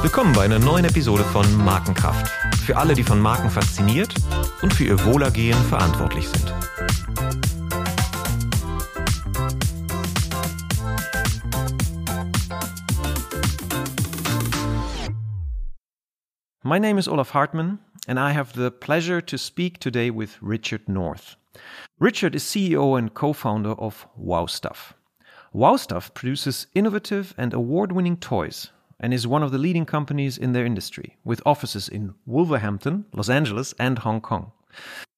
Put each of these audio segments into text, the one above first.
Willkommen bei einer neuen Episode von Markenkraft. Für alle, die von Marken fasziniert und für ihr Wohlergehen verantwortlich sind. My name is Olaf Hartmann, and I have the pleasure to speak today with Richard North. Richard is CEO and co founder of Wow Stuff. Wow Stuff produces innovative and award winning toys and is one of the leading companies in their industry, with offices in Wolverhampton, Los Angeles, and Hong Kong.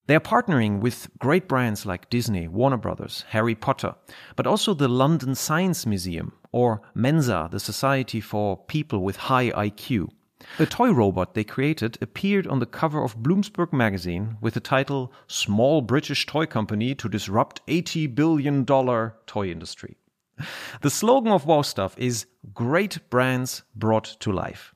They are partnering with great brands like Disney, Warner Brothers, Harry Potter, but also the London Science Museum or Mensa, the Society for People with High IQ. The toy robot they created appeared on the cover of Bloomberg magazine with the title Small British Toy Company to Disrupt $80 Billion Toy Industry. The slogan of Wow Stuff is Great Brands Brought to Life.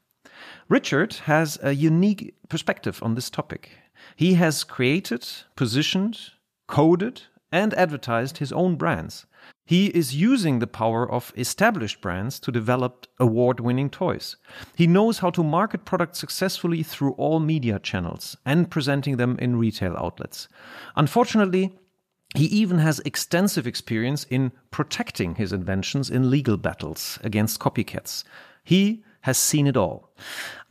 Richard has a unique perspective on this topic. He has created, positioned, coded, and advertised his own brands. He is using the power of established brands to develop award winning toys. He knows how to market products successfully through all media channels and presenting them in retail outlets. Unfortunately, he even has extensive experience in protecting his inventions in legal battles against copycats. He has seen it all.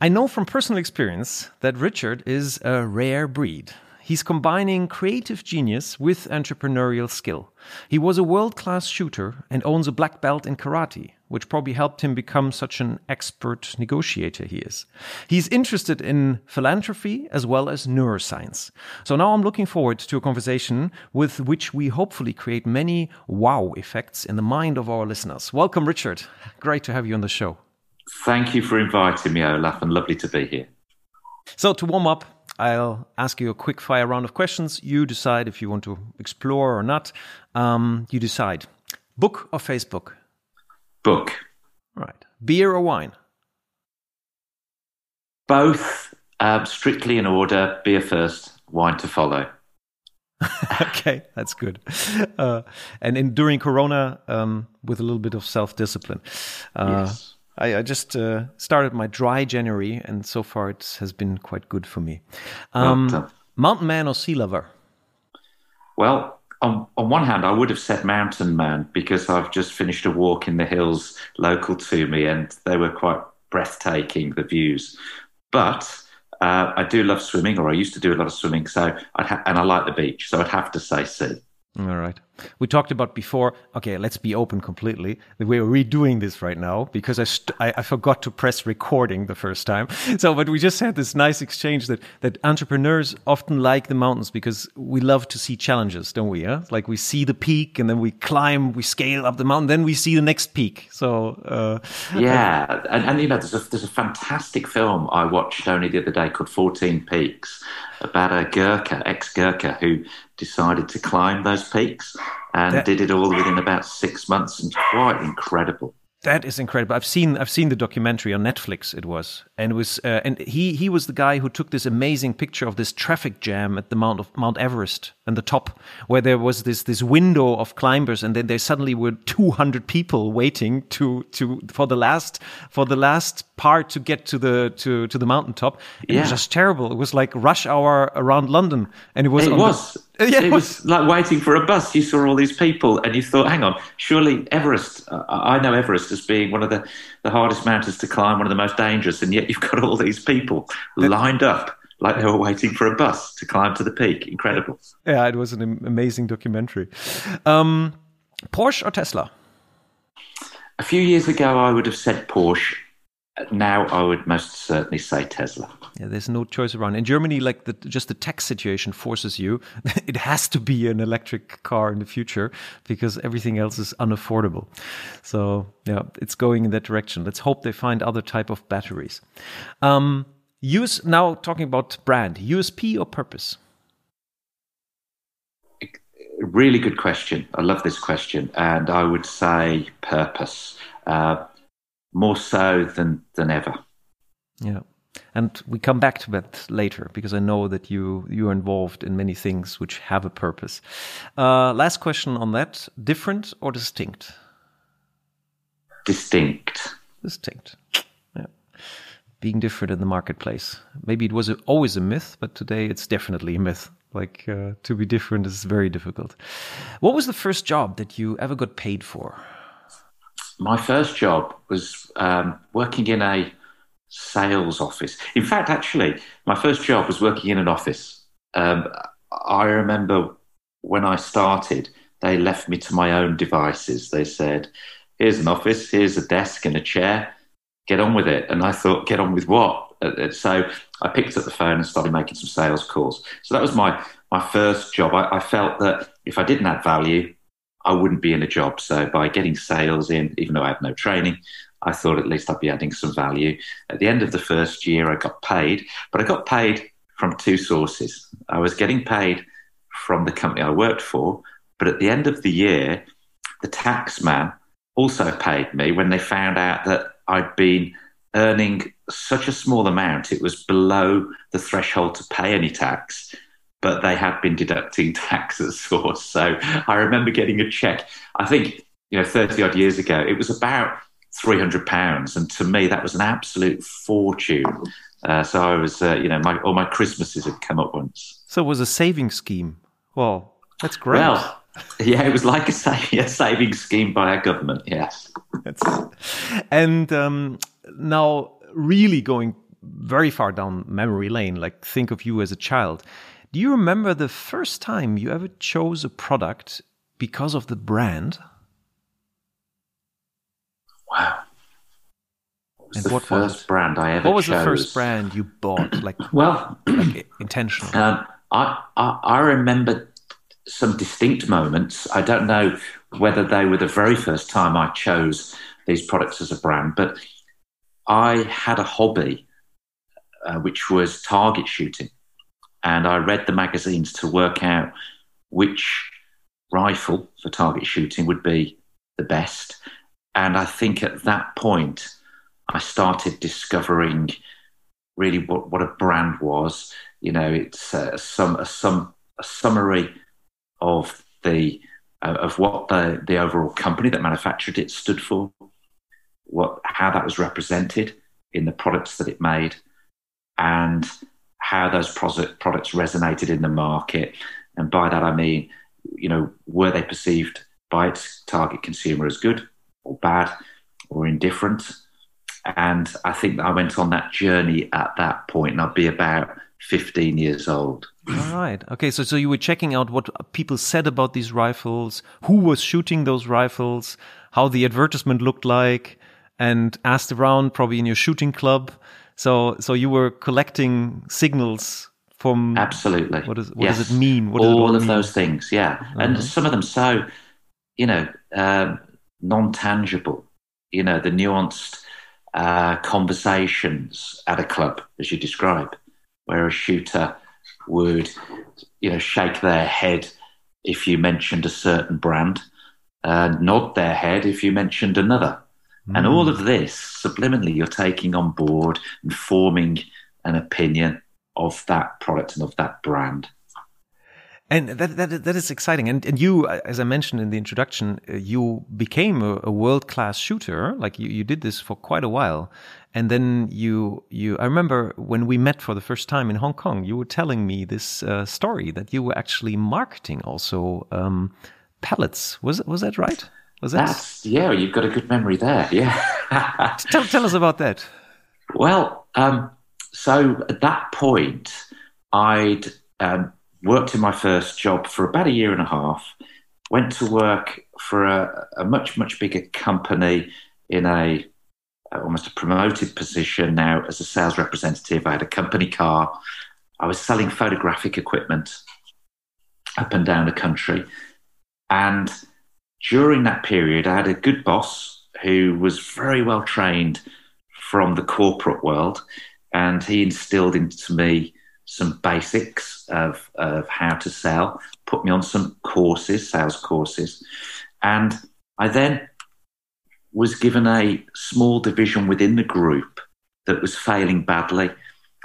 I know from personal experience that Richard is a rare breed. He's combining creative genius with entrepreneurial skill. He was a world class shooter and owns a black belt in karate, which probably helped him become such an expert negotiator he is. He's interested in philanthropy as well as neuroscience. So now I'm looking forward to a conversation with which we hopefully create many wow effects in the mind of our listeners. Welcome, Richard. Great to have you on the show. Thank you for inviting me, Olaf, and lovely to be here. So, to warm up, I'll ask you a quick fire round of questions. You decide if you want to explore or not. Um, you decide. Book or Facebook? Book. Right. Beer or wine? Both uh, strictly in order. Beer first, wine to follow. okay, that's good. Uh, and in, during Corona, um, with a little bit of self discipline. Uh, yes I, I just uh, started my dry January, and so far it has been quite good for me. Um, well, mountain man or sea lover? Well, on, on one hand, I would have said mountain man because I've just finished a walk in the hills local to me, and they were quite breathtaking, the views. But uh, I do love swimming, or I used to do a lot of swimming, so and I like the beach, so I'd have to say sea. All right. We talked about before. Okay, let's be open completely. We're redoing this right now because I, I, I forgot to press recording the first time. So, but we just had this nice exchange that that entrepreneurs often like the mountains because we love to see challenges, don't we? Yeah? Like we see the peak and then we climb, we scale up the mountain, then we see the next peak. So uh, yeah, and, and you know, there's a there's a fantastic film I watched only the other day called Fourteen Peaks about a Gurkha, ex Gurkha, who decided to climb those peaks and that, did it all within about six months and quite incredible. That is incredible. I've seen I've seen the documentary on Netflix. It was and it was uh, and he he was the guy who took this amazing picture of this traffic jam at the Mount of Mount Everest and the top where there was this this window of climbers and then there suddenly were 200 people waiting to to for the last for the last part to get to the to to the mountaintop. It yeah. was just terrible. It was like rush hour around London and it was it was. The, yeah, it was like waiting for a bus. You saw all these people, and you thought, "Hang on, surely Everest." Uh, I know Everest as being one of the, the hardest mountains to climb, one of the most dangerous, and yet you've got all these people lined up like they were waiting for a bus to climb to the peak. Incredible. Yeah, it was an amazing documentary. Um, Porsche or Tesla? A few years ago, I would have said Porsche. Now, I would most certainly say Tesla. Yeah, there's no choice around. In Germany, like the, just the tax situation forces you, it has to be an electric car in the future because everything else is unaffordable. So yeah, it's going in that direction. Let's hope they find other type of batteries. Um, use now talking about brand USP or purpose. Really good question. I love this question, and I would say purpose uh, more so than than ever. Yeah and we come back to that later because I know that you you are involved in many things which have a purpose. Uh, last question on that: different or distinct? distinct. Distinct. Yeah. Being different in the marketplace. Maybe it was a, always a myth, but today it's definitely a myth. Like uh, to be different is very difficult. What was the first job that you ever got paid for? My first job was um, working in a sales office. In fact, actually, my first job was working in an office. Um, I remember when I started, they left me to my own devices. They said, Here's an office, here's a desk and a chair, get on with it. And I thought, Get on with what? Uh, uh, so I picked up the phone and started making some sales calls. So that was my, my first job. I, I felt that if I didn't add value, I wouldn't be in a job. So by getting sales in, even though I had no training, I thought at least I'd be adding some value. At the end of the first year, I got paid, but I got paid from two sources. I was getting paid from the company I worked for, but at the end of the year, the tax man also paid me when they found out that I'd been earning such a small amount, it was below the threshold to pay any tax, but they had been deducting tax at source. So I remember getting a check, I think, you know, 30 odd years ago, it was about 300 pounds. And to me, that was an absolute fortune. Uh, so I was, uh, you know, my, all my Christmases had come up once. So it was a saving scheme. Well, that's great. Well, yeah, it was like a, sa- a saving scheme by our government. Yes. That's and um, now, really going very far down memory lane, like think of you as a child. Do you remember the first time you ever chose a product because of the brand? Wow. What was and the what first was brand I ever What was chose? the first brand you bought? Like, well, like intentionally? Um, I, I, I remember some distinct moments. I don't know whether they were the very first time I chose these products as a brand, but I had a hobby uh, which was target shooting. And I read the magazines to work out which rifle for target shooting would be the best. And I think at that point, I started discovering really what, what a brand was. You know, it's a, some, a, some, a summary of the uh, of what the, the overall company that manufactured it stood for, what how that was represented in the products that it made, and how those products resonated in the market. And by that I mean, you know, were they perceived by its target consumer as good or bad or indifferent? And I think I went on that journey at that point, and I'd be about 15 years old. All right. Okay. So, so you were checking out what people said about these rifles, who was shooting those rifles, how the advertisement looked like, and asked around probably in your shooting club. So, so you were collecting signals from absolutely. What, is, what yes. does it mean? What all it of mean? those things, yeah, uh-huh. and some of them so, you know, um, non tangible. You know, the nuanced uh, conversations at a club, as you describe, where a shooter would, you know, shake their head if you mentioned a certain brand, uh, nod their head if you mentioned another. Mm. And all of this, subliminally, you're taking on board and forming an opinion of that product and of that brand. And that, that, that is exciting. And, and you, as I mentioned in the introduction, uh, you became a, a world class shooter. Like you, you did this for quite a while. And then you, you, I remember when we met for the first time in Hong Kong, you were telling me this uh, story that you were actually marketing also um, pellets. Was, was that right? Was that? That's, yeah, you've got a good memory there. Yeah. tell, tell us about that. Well, um, so at that point, I'd, um, worked in my first job for about a year and a half, went to work for a, a much, much bigger company in a almost a promoted position now as a sales representative. I had a company car. I was selling photographic equipment up and down the country. And during that period, I had a good boss who was very well trained from the corporate world. And he instilled into me some basics of, of how to sell, put me on some courses, sales courses. And I then was given a small division within the group that was failing badly.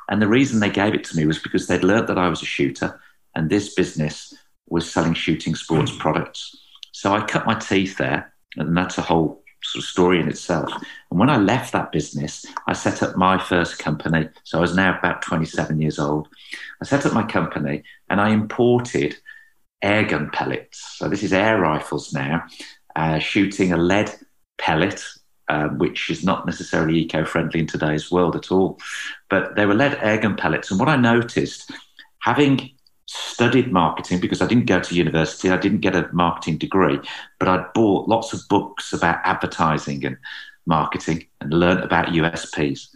And the reason they gave it to me was because they'd learnt that I was a shooter and this business was selling shooting sports hmm. products. So I cut my teeth there, and that's a whole sort of story in itself. And when I left that business, I set up my first company. So I was now about 27 years old. I set up my company and I imported airgun pellets. So this is air rifles now, uh, shooting a lead pellet, um, which is not necessarily eco-friendly in today's world at all. But they were lead airgun pellets. And what I noticed, having studied marketing because I didn't go to university, I didn't get a marketing degree, but I'd bought lots of books about advertising and marketing and learned about USPs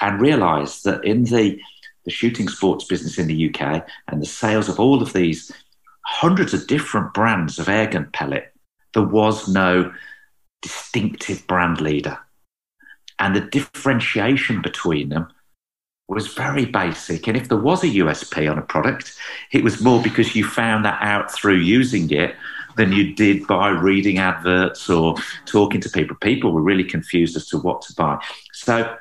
and realized that in the the shooting sports business in the UK and the sales of all of these hundreds of different brands of airgun pellet, there was no distinctive brand leader. And the differentiation between them was very basic. And if there was a USP on a product, it was more because you found that out through using it than you did by reading adverts or talking to people. People were really confused as to what to buy. So,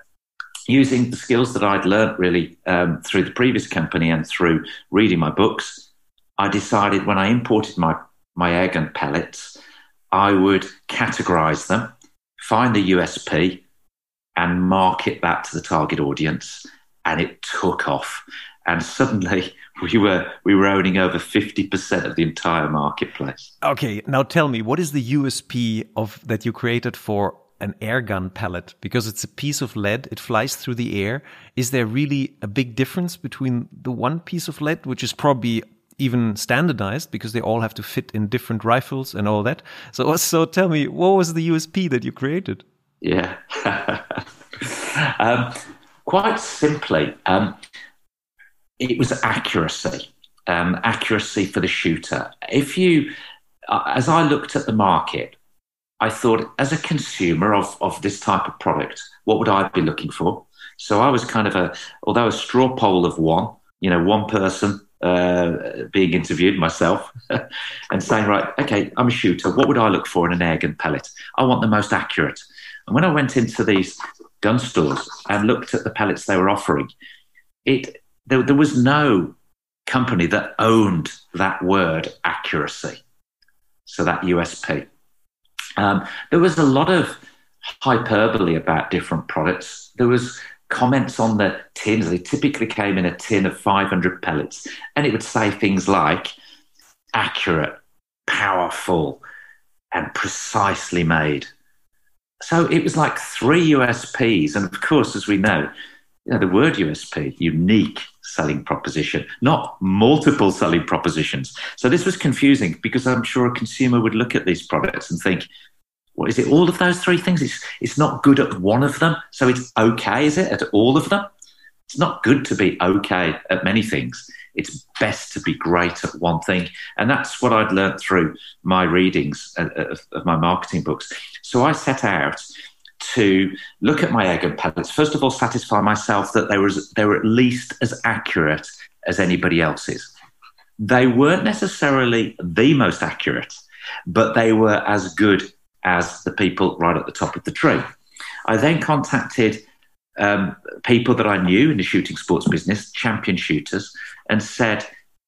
using the skills that I'd learned really um, through the previous company and through reading my books, I decided when I imported my, my airgun pellets, I would categorize them, find the USP, and market that to the target audience. And it took off. And suddenly we were we were owning over 50% of the entire marketplace. Okay, now tell me, what is the USP of that you created for an air gun pellet? Because it's a piece of lead, it flies through the air. Is there really a big difference between the one piece of lead, which is probably even standardized because they all have to fit in different rifles and all that. So, so tell me, what was the USP that you created? Yeah, um, quite simply, um, it was accuracy. Um, accuracy for the shooter. If you, uh, as I looked at the market, I thought, as a consumer of, of this type of product, what would I be looking for? So I was kind of a, although a straw poll of one, you know, one person uh, being interviewed myself and saying, right, okay, I'm a shooter. What would I look for in an airgun pellet? I want the most accurate. And when I went into these gun stores and looked at the pellets they were offering, it there, there was no company that owned that word accuracy. So that USP. Um, there was a lot of hyperbole about different products. There was comments on the tins. They typically came in a tin of 500 pellets, and it would say things like accurate, powerful, and precisely made. So it was like three USPs. And of course, as we know, you know, the word USP, unique selling proposition, not multiple selling propositions. So this was confusing because I'm sure a consumer would look at these products and think, what is it? All of those three things. It's it's not good at one of them, so it's okay. Is it at all of them? It's not good to be okay at many things. It's best to be great at one thing, and that's what I'd learned through my readings uh, uh, of, of my marketing books. So I set out to look at my airgun pellets. First of all, satisfy myself that they were they were at least as accurate as anybody else's. They weren't necessarily the most accurate, but they were as good as the people right at the top of the tree. I then contacted um, people that I knew in the shooting sports business, champion shooters, and said,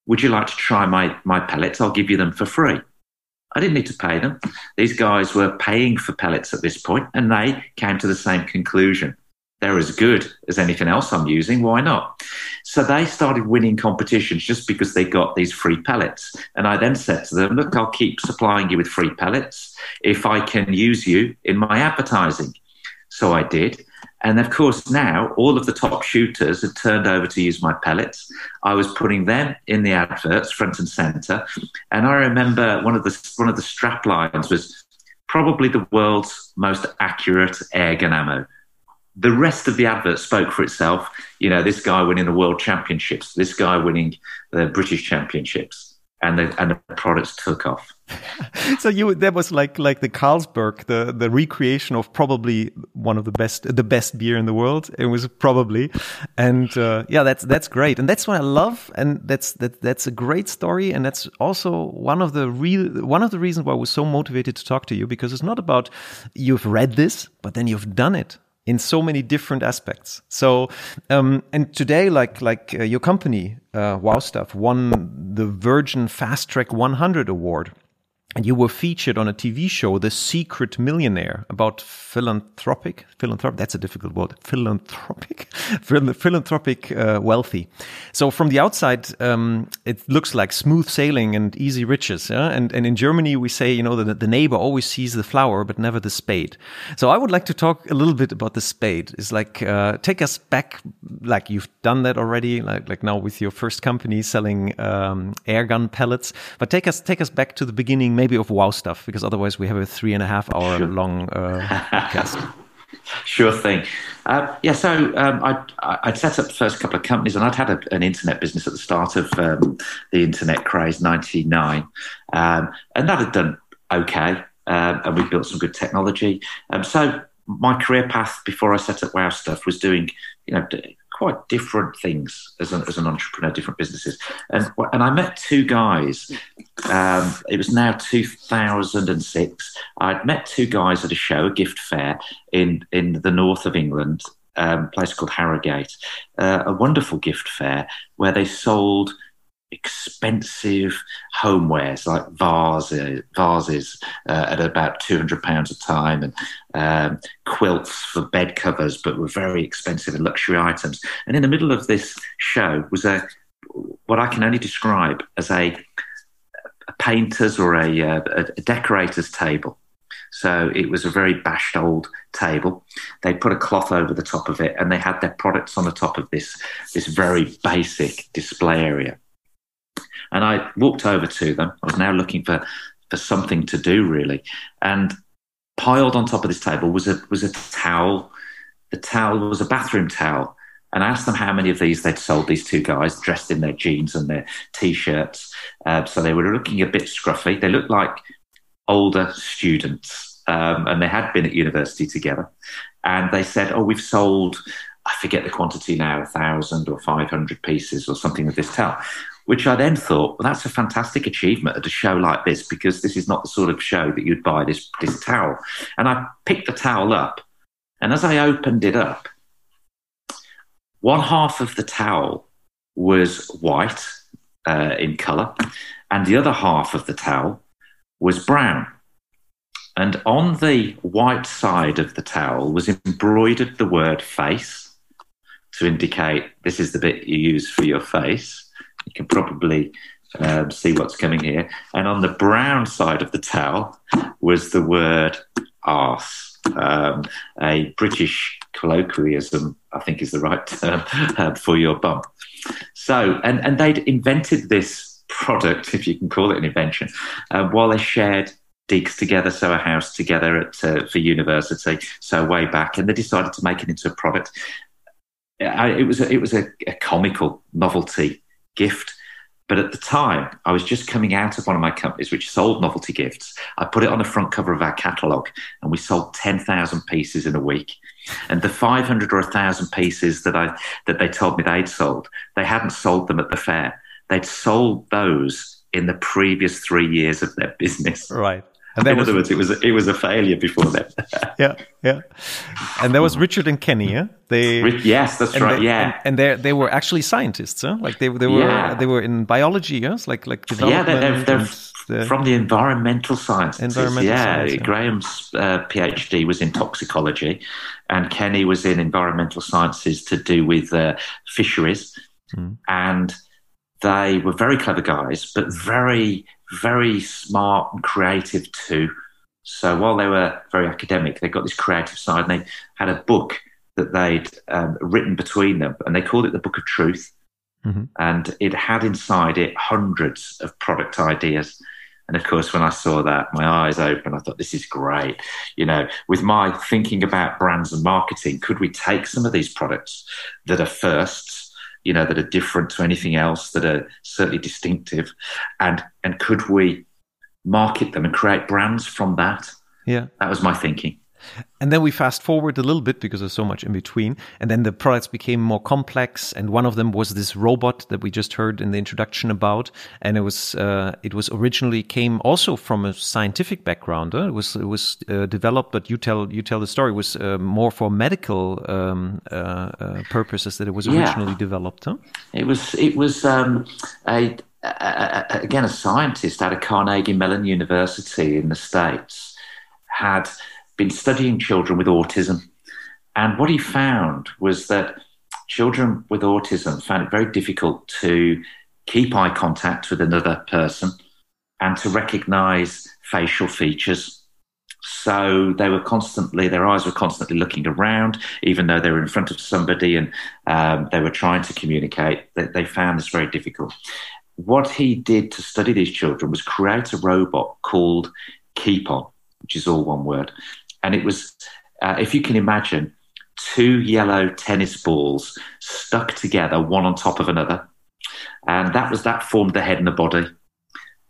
Would you like to try my, my pellets? I'll give you them for free. I didn't need to pay them. These guys were paying for pellets at this point, and they came to the same conclusion they're as good as anything else I'm using. Why not? So they started winning competitions just because they got these free pellets. And I then said to them, look, I'll keep supplying you with free pellets if I can use you in my advertising. So I did. And of course, now all of the top shooters had turned over to use my pellets. I was putting them in the adverts front and center. And I remember one of the, one of the strap lines was probably the world's most accurate air gun ammo the rest of the advert spoke for itself. You know, this guy winning the world championships, this guy winning the British championships, and the and the products took off. so you that was like like the Carlsberg, the the recreation of probably one of the best the best beer in the world. It was probably, and uh, yeah, that's that's great, and that's what I love, and that's that that's a great story, and that's also one of the real one of the reasons why I was so motivated to talk to you because it's not about you've read this, but then you've done it in so many different aspects. So, um, and today, like like uh, your company, uh, Wow Stuff, won the Virgin Fast Track 100 award. And you were featured on a TV show, The Secret Millionaire, about philanthropic, philanthropic, that's a difficult word, philanthropic, philanthropic uh, wealthy. So from the outside, um, it looks like smooth sailing and easy riches. Yeah? And, and in Germany, we say, you know, that the neighbor always sees the flower, but never the spade. So I would like to talk a little bit about the spade. It's like, uh, take us back, like you've done that already, like, like now with your first company selling um, air gun pellets, but take us, take us back to the beginning, maybe of wow stuff because otherwise we have a three and a half hour sure. long uh, podcast. Sure thing. Uh, yeah so um, I'd, I'd, set up the first couple of companies and i'd had a, an internet business at the start of um, the internet craze 99 um, and that had done okay um, and we built some good technology. Um, so my career path before i set up wow stuff was doing you know quite different things as an, as an entrepreneur, different businesses. And and I met two guys. Um, it was now 2006. I'd met two guys at a show, a gift fair in in the north of England, um, a place called Harrogate, uh, a wonderful gift fair where they sold expensive homewares like vases, vases uh, at about two hundred pounds a time, and um, quilts for bed covers, but were very expensive and luxury items. And in the middle of this show was a what I can only describe as a, a painter's or a, uh, a, a decorator's table. So it was a very bashed old table. They put a cloth over the top of it, and they had their products on the top of this this very basic display area. And I walked over to them. I was now looking for, for something to do, really. And piled on top of this table was a, was a towel. The towel was a bathroom towel. And I asked them how many of these they'd sold, these two guys dressed in their jeans and their t shirts. Uh, so they were looking a bit scruffy. They looked like older students. Um, and they had been at university together. And they said, Oh, we've sold, I forget the quantity now, a thousand or 500 pieces or something of this towel which I then thought, well, that's a fantastic achievement at a show like this because this is not the sort of show that you'd buy this, this towel. And I picked the towel up, and as I opened it up, one half of the towel was white uh, in colour, and the other half of the towel was brown. And on the white side of the towel was embroidered the word face to indicate this is the bit you use for your face. You can probably um, see what's coming here. And on the brown side of the towel was the word arse, um, a British colloquialism, I think is the right term uh, for your bum. So, and, and they'd invented this product, if you can call it an invention, uh, while they shared digs together, so a house together at, uh, for university, so way back, and they decided to make it into a product. it was a, it was a, a comical novelty gift. But at the time, I was just coming out of one of my companies which sold novelty gifts. I put it on the front cover of our catalogue and we sold 10,000 pieces in a week. And the 500 or 1,000 pieces that, I, that they told me they'd sold, they hadn't sold them at the fair. They'd sold those in the previous three years of their business. Right. And in was, other words, it was it was a failure before that. yeah, yeah. And there was Richard and Kenny. Yeah, they. Yes, that's right. They, yeah, and, and they they were actually scientists. Huh? Like they they were yeah. they were in biology. Yes, like like development. Yeah, they're, they're, the, from the environmental sciences. Environmental yeah, science, yeah. Graham's uh, PhD was in toxicology, and Kenny was in environmental sciences to do with uh, fisheries, mm. and they were very clever guys, but very very smart and creative too. So while they were very academic, they got this creative side, and they had a book that they'd um, written between them, and they called it the Book of Truth. Mm-hmm. And it had inside it hundreds of product ideas. And of course, when I saw that, my eyes opened. I thought, this is great. You know, with my thinking about brands and marketing, could we take some of these products that are firsts you know, that are different to anything else, that are certainly distinctive, and and could we market them and create brands from that? Yeah, that was my thinking. And then we fast forward a little bit because there's so much in between. And then the products became more complex. And one of them was this robot that we just heard in the introduction about. And it was uh, it was originally came also from a scientific background. Huh? It was it was uh, developed, but you tell you tell the story. It was uh, more for medical um, uh, uh, purposes that it was originally yeah. developed. Huh? It was it was um, a uh, again, a scientist out of Carnegie Mellon University in the States, had been studying children with autism. And what he found was that children with autism found it very difficult to keep eye contact with another person and to recognize facial features. So they were constantly, their eyes were constantly looking around, even though they were in front of somebody and um, they were trying to communicate. They, they found this very difficult. What he did to study these children was create a robot called Keepon, which is all one word. And it was, uh, if you can imagine, two yellow tennis balls stuck together, one on top of another. And that was that formed the head and the body.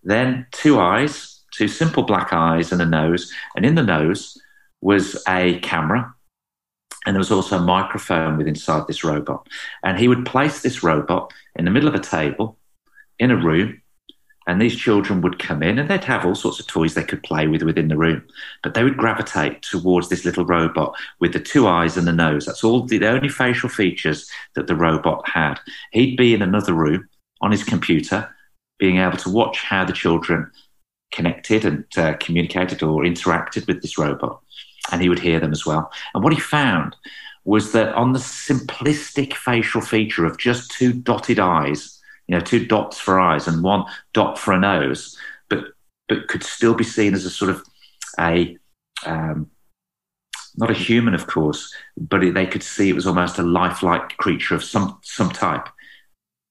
Then two eyes, two simple black eyes and a nose. And in the nose was a camera. And there was also a microphone with inside this robot. And he would place this robot in the middle of a table in a room and these children would come in and they'd have all sorts of toys they could play with within the room. But they would gravitate towards this little robot with the two eyes and the nose. That's all the only facial features that the robot had. He'd be in another room on his computer, being able to watch how the children connected and uh, communicated or interacted with this robot. And he would hear them as well. And what he found was that on the simplistic facial feature of just two dotted eyes, you know, two dots for eyes and one dot for a nose, but but could still be seen as a sort of a um, not a human, of course, but it, they could see it was almost a lifelike creature of some some type.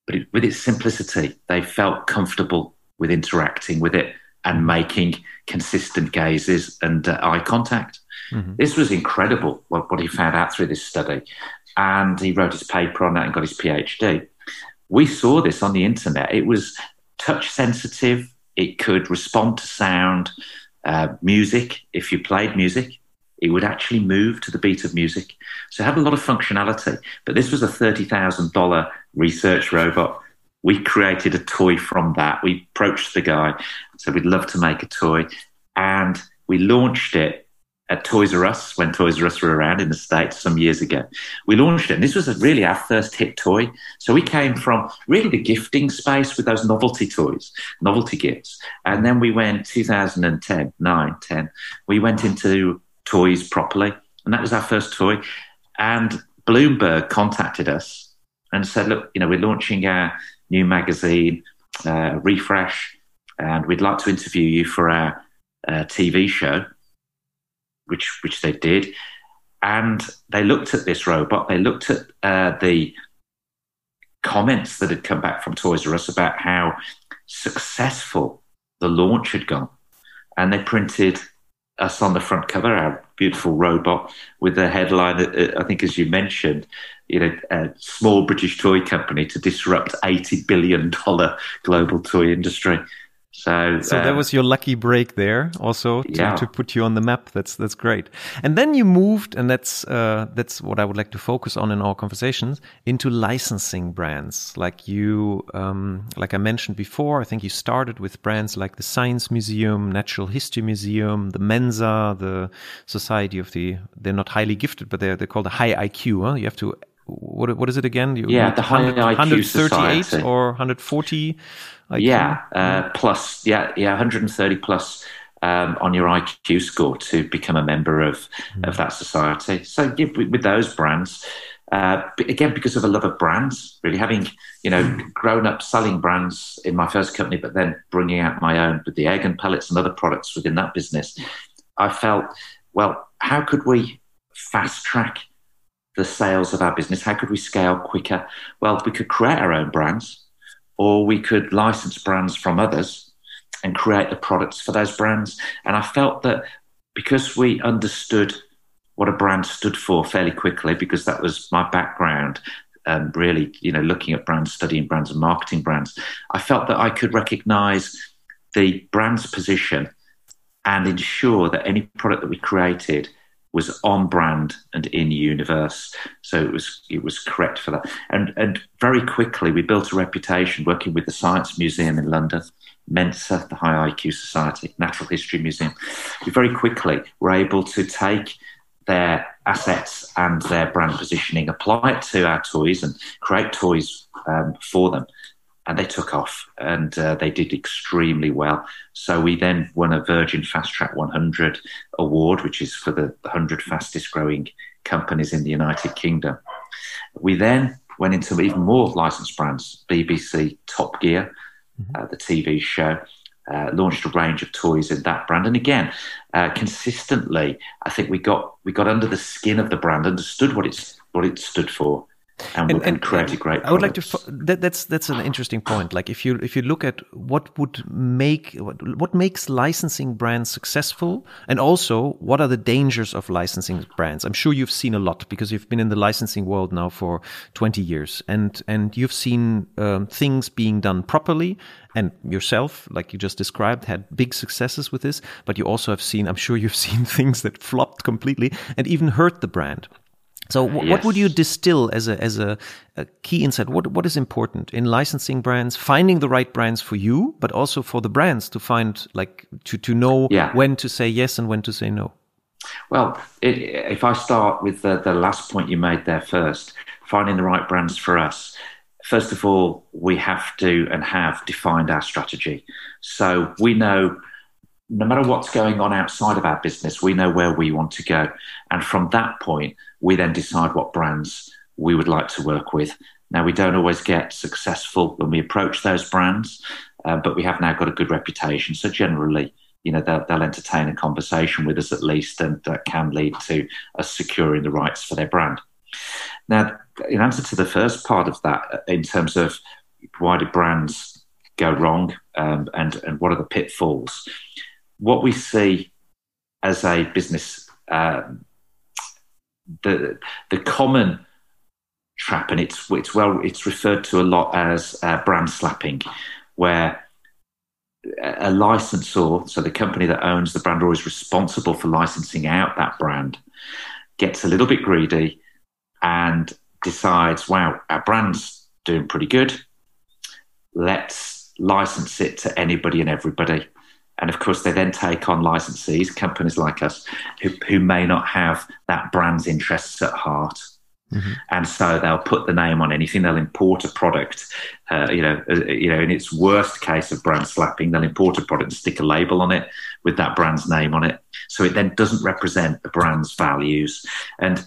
But it, with its simplicity, they felt comfortable with interacting with it and making consistent gazes and uh, eye contact. Mm-hmm. This was incredible what, what he found out through this study. And he wrote his paper on that and got his PhD we saw this on the internet. It was touch sensitive. It could respond to sound, uh, music. If you played music, it would actually move to the beat of music. So it had a lot of functionality. But this was a $30,000 research robot. We created a toy from that. We approached the guy, said we'd love to make a toy. And we launched it at Toys R Us when Toys R Us were around in the States some years ago. We launched it, and this was really our first hit toy. So we came from really the gifting space with those novelty toys, novelty gifts. And then we went 2010, 9, 10, we went into toys properly, and that was our first toy. And Bloomberg contacted us and said, look, you know, we're launching our new magazine, uh, Refresh, and we'd like to interview you for our uh, TV show which which they did, and they looked at this robot. They looked at uh, the comments that had come back from Toys R Us about how successful the launch had gone, and they printed us on the front cover, our beautiful robot, with the headline. Uh, I think, as you mentioned, you know, a small British toy company to disrupt eighty billion dollar global toy industry. So, so uh, that was your lucky break there, also to, yeah. to put you on the map. That's that's great. And then you moved, and that's uh, that's what I would like to focus on in our conversations into licensing brands. Like you, um, like I mentioned before, I think you started with brands like the Science Museum, Natural History Museum, the Mensa, the Society of the. They're not highly gifted, but they're they're called the High IQ. Huh? You have to what what is it again? You yeah, the 100, 138 or 140 yeah, uh, plus yeah, yeah, 130 plus um, on your IQ score to become a member of mm. of that society. So yeah, with, with those brands, uh, again because of a love of brands, really having you know mm. grown up selling brands in my first company, but then bringing out my own with the airgun pellets and other products within that business, I felt well, how could we fast track the sales of our business? How could we scale quicker? Well, we could create our own brands or we could license brands from others and create the products for those brands. And I felt that because we understood what a brand stood for fairly quickly, because that was my background, um, really, you know, looking at brands, studying brands, and marketing brands, I felt that I could recognize the brand's position and ensure that any product that we created was on brand and in universe. So it was it was correct for that. And and very quickly we built a reputation working with the Science Museum in London, Mensa, the High IQ Society, Natural History Museum. We very quickly were able to take their assets and their brand positioning, apply it to our toys, and create toys um, for them. And they took off and uh, they did extremely well. So we then won a Virgin Fast Track 100 award, which is for the 100 fastest growing companies in the United Kingdom. We then went into even more licensed brands, BBC Top Gear, mm-hmm. uh, the TV show. Uh, launched a range of toys in that brand, and again, uh, consistently, I think we got we got under the skin of the brand, understood what it's what it stood for, and, and, and create a great. I would like to. That, that's that's an interesting point. Like if you if you look at what would make what, what makes licensing brands successful, and also what are the dangers of licensing brands. I'm sure you've seen a lot because you've been in the licensing world now for 20 years, and and you've seen um, things being done properly. And yourself, like you just described, had big successes with this, but you also have seen, I'm sure you've seen things that flopped completely and even hurt the brand. So, yes. what would you distill as a as a, a, key insight? What what is important in licensing brands? Finding the right brands for you, but also for the brands to find like to to know yeah. when to say yes and when to say no. Well, it, if I start with the, the last point you made there first, finding the right brands for us. First of all, we have to and have defined our strategy. So we know no matter what's going on outside of our business, we know where we want to go. And from that point, we then decide what brands we would like to work with. Now, we don't always get successful when we approach those brands, uh, but we have now got a good reputation. So, generally, you know, they'll, they'll entertain a conversation with us at least, and that can lead to us securing the rights for their brand. Now, in answer to the first part of that, in terms of why do brands go wrong um, and, and what are the pitfalls, what we see as a business, uh, the the common trap, and it's it's well it's referred to a lot as uh, brand slapping, where a licensor, so the company that owns the brand or is responsible for licensing out that brand, gets a little bit greedy and decides, wow, our brand's doing pretty good. Let's license it to anybody and everybody. And of course, they then take on licensees, companies like us, who, who may not have that brand's interests at heart. Mm-hmm. And so they'll put the name on anything. They'll import a product, uh, you know, uh, you know, in its worst case of brand slapping, they'll import a product and stick a label on it with that brand's name on it. So it then doesn't represent the brand's values. And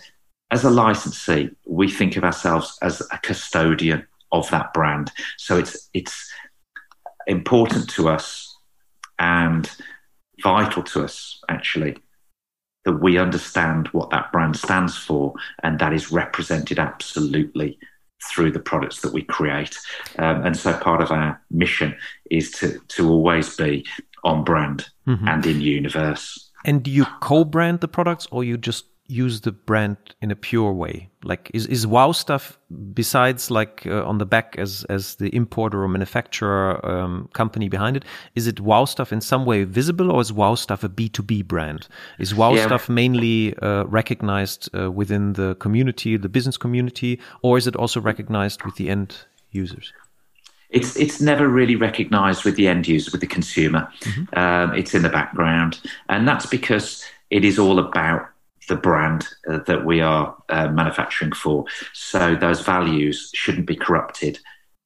as a licensee, we think of ourselves as a custodian of that brand. So it's it's important to us and vital to us, actually, that we understand what that brand stands for and that is represented absolutely through the products that we create. Um, and so part of our mission is to, to always be on brand mm-hmm. and in universe. And do you co brand the products or you just use the brand in a pure way? Like, is, is Wow stuff besides like uh, on the back as as the importer or manufacturer um, company behind it? Is it Wow stuff in some way visible, or is Wow stuff a B two B brand? Is Wow yeah. stuff mainly uh, recognized uh, within the community, the business community, or is it also recognized with the end users? It's it's never really recognised with the end user, with the consumer. Mm-hmm. Um, it's in the background, and that's because it is all about the brand uh, that we are uh, manufacturing for. So those values shouldn't be corrupted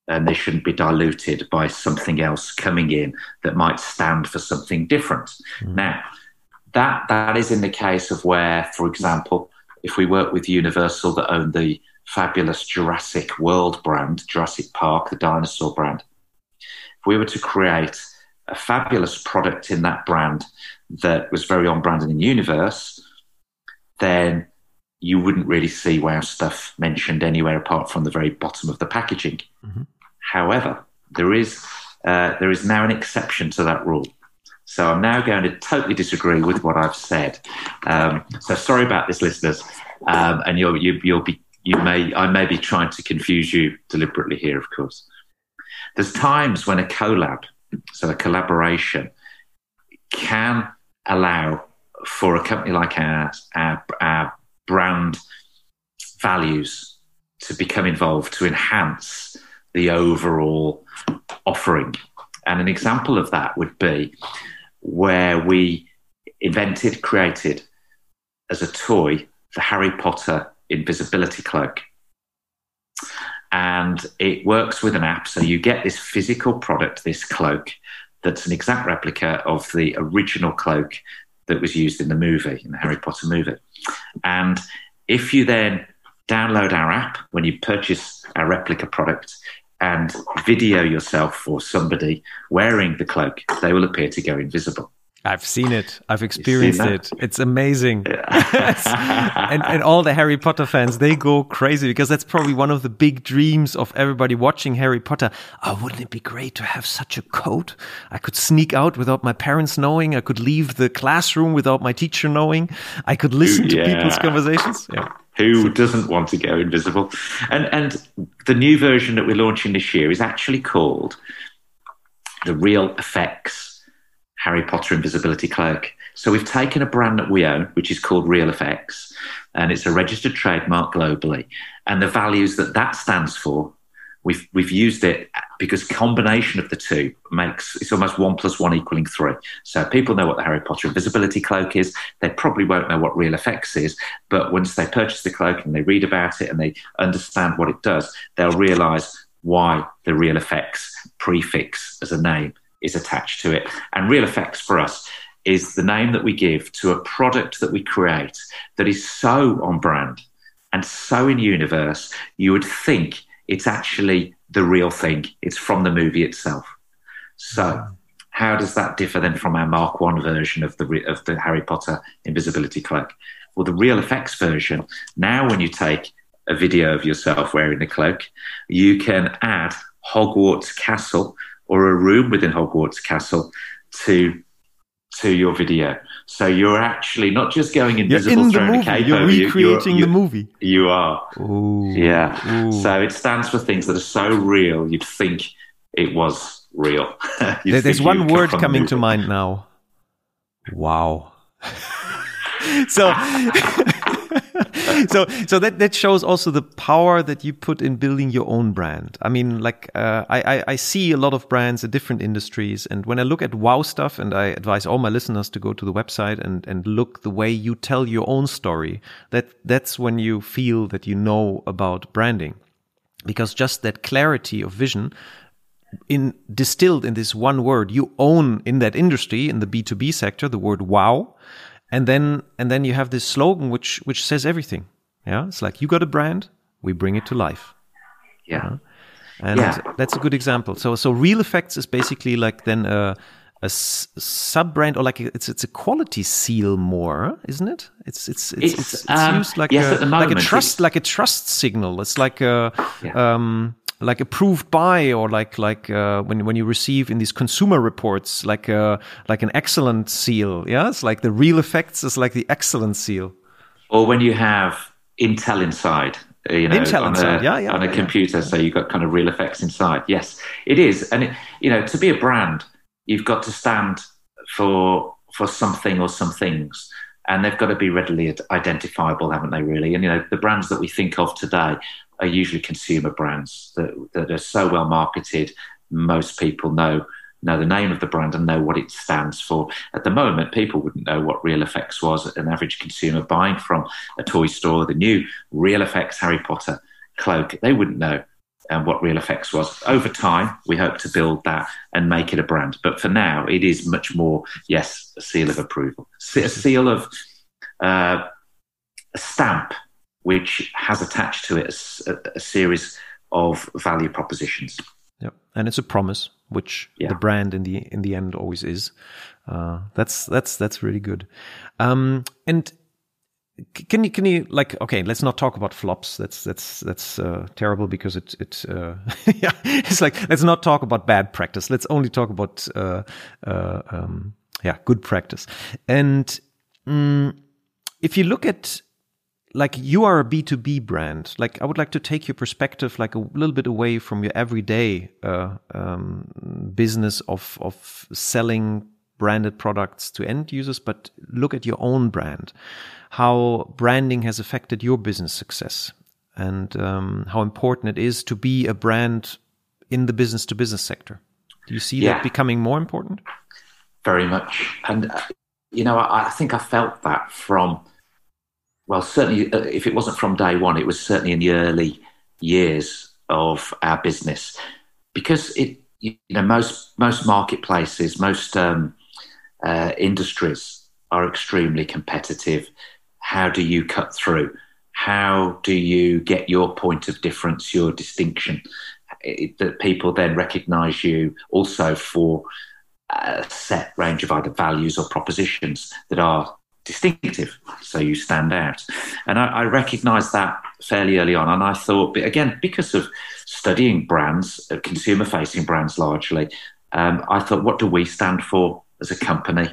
and they shouldn't be diluted by something else coming in that might stand for something different. Mm. Now, that that is in the case of where, for example, if we work with Universal that own the fabulous Jurassic World brand, Jurassic Park, the dinosaur brand, if we were to create a fabulous product in that brand that was very on brand in the universe, then you wouldn't really see wow stuff mentioned anywhere apart from the very bottom of the packaging. Mm-hmm. However, there is uh, there is now an exception to that rule. So I'm now going to totally disagree with what I've said. Um, so sorry about this, listeners, um, and you'll you, will you will be you may I may be trying to confuse you deliberately here, of course. There's times when a collab, so a collaboration, can allow for a company like ours, our, our brand values to become involved to enhance the overall offering. And an example of that would be where we invented, created as a toy the Harry Potter invisibility cloak. and it works with an app. So you get this physical product, this cloak, that's an exact replica of the original cloak that was used in the movie, in the Harry Potter movie. And if you then download our app when you purchase our replica product and video yourself or somebody wearing the cloak, they will appear to go invisible. I've seen it. I've experienced it. It's amazing. and, and all the Harry Potter fans, they go crazy because that's probably one of the big dreams of everybody watching Harry Potter. Oh, wouldn't it be great to have such a coat? I could sneak out without my parents knowing. I could leave the classroom without my teacher knowing. I could listen to people's conversations. Yeah. Who doesn't want to go invisible? And and the new version that we're launching this year is actually called the Real Effects Harry Potter Invisibility Cloak. So we've taken a brand that we own, which is called Real Effects, and it's a registered trademark globally. And the values that that stands for, we've we've used it because combination of the two makes it's almost one plus one equaling three. So people know what the Harry Potter Invisibility Cloak is. They probably won't know what Real Effects is, but once they purchase the cloak and they read about it and they understand what it does, they'll realise why the Real Effects prefix as a name is attached to it. And Real Effects for us is the name that we give to a product that we create that is so on brand and so in universe, you would think it's actually the real thing. It's from the movie itself. So, how does that differ then from our Mark One version of the of the Harry Potter invisibility cloak? Well, the real effects version now, when you take a video of yourself wearing the cloak, you can add Hogwarts Castle or a room within Hogwarts Castle to to your video. So you're actually not just going invisible, in throwing a cape you're over recreating you. The movie. You are. Ooh. Yeah. Ooh. So it stands for things that are so real you'd think it was real. There's one word coming to mind now. Wow. so so so that that shows also the power that you put in building your own brand. I mean, like uh, I I see a lot of brands in different industries, and when I look at Wow stuff, and I advise all my listeners to go to the website and and look the way you tell your own story. That that's when you feel that you know about branding, because just that clarity of vision in distilled in this one word you own in that industry in the b2b sector the word wow and then and then you have this slogan which which says everything. Yeah? It's like you got a brand we bring it to life. Yeah. And yeah. that's a good example. So so real effects is basically like then a a sub brand or like a, it's it's a quality seal more isn't it? It's it's it's, it's, it's, um, used like yes, a like a trust like a trust signal. It's like a yeah. um like approved by or like like uh, when when you receive in these consumer reports like uh, like an excellent seal yeah? It's like the real effects is like the excellent seal. Or when you have intel inside uh, you know intel on inside a, yeah, yeah on a yeah. computer so you've got kind of real effects inside. Yes it is. And it, you know to be a brand you've got to stand for for something or some things. And they've got to be readily identifiable haven't they really? And you know the brands that we think of today are usually consumer brands that, that are so well marketed. Most people know know the name of the brand and know what it stands for. At the moment, people wouldn't know what Real Effects was. An average consumer buying from a toy store the new Real Effects Harry Potter cloak, they wouldn't know um, what Real Effects was. Over time, we hope to build that and make it a brand. But for now, it is much more, yes, a seal of approval, a seal of uh, a stamp which has attached to it a, a series of value propositions. Yep, and it's a promise, which yeah. the brand in the in the end always is. Uh, that's that's that's really good. Um, and can you can you like okay? Let's not talk about flops. That's that's that's uh, terrible because it it uh, yeah. It's like let's not talk about bad practice. Let's only talk about uh, uh, um, yeah good practice. And mm, if you look at like you are a B2B brand. Like I would like to take your perspective like a little bit away from your everyday uh, um, business of of selling branded products to end users, but look at your own brand, how branding has affected your business success, and um, how important it is to be a brand in the business to business sector. Do you see Yeah. that becoming more important? very much. And uh, you know, I, I think I felt that from well, certainly uh, if it wasn't from day one, it was certainly in the early years of our business. Because it you know most most marketplaces most um, uh, industries are extremely competitive. How do you cut through? How do you get your point of difference your distinction? It, that people then recognize you also for a set range of either values or propositions that are distinctive, so you stand out. And I, I recognized that fairly early on. And I thought, again, because of studying brands, uh, consumer facing brands largely, um, I thought, what do we stand for as a company?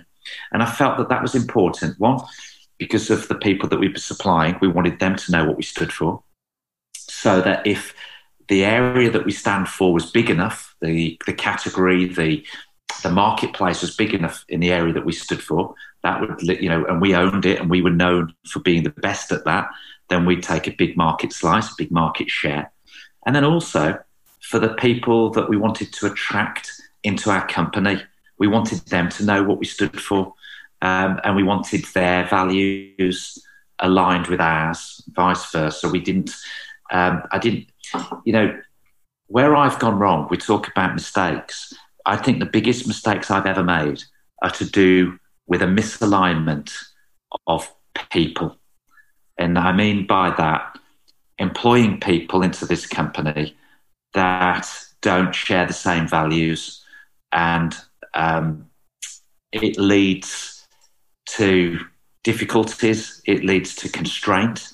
And I felt that that was important. One, because of the people that we were supplying, we wanted them to know what we stood for. So that if the area that we stand for was big enough, the, the category, the the marketplace was big enough in the area that we stood for, that would, you know, and we owned it and we were known for being the best at that, then we'd take a big market slice, a big market share. And then also for the people that we wanted to attract into our company, we wanted them to know what we stood for. Um, and we wanted their values aligned with ours, vice versa. So we didn't, um, I didn't, you know, where I've gone wrong, we talk about mistakes. I think the biggest mistakes I've ever made are to do with a misalignment of people. And I mean by that, employing people into this company that don't share the same values and um, it leads to difficulties, it leads to constraint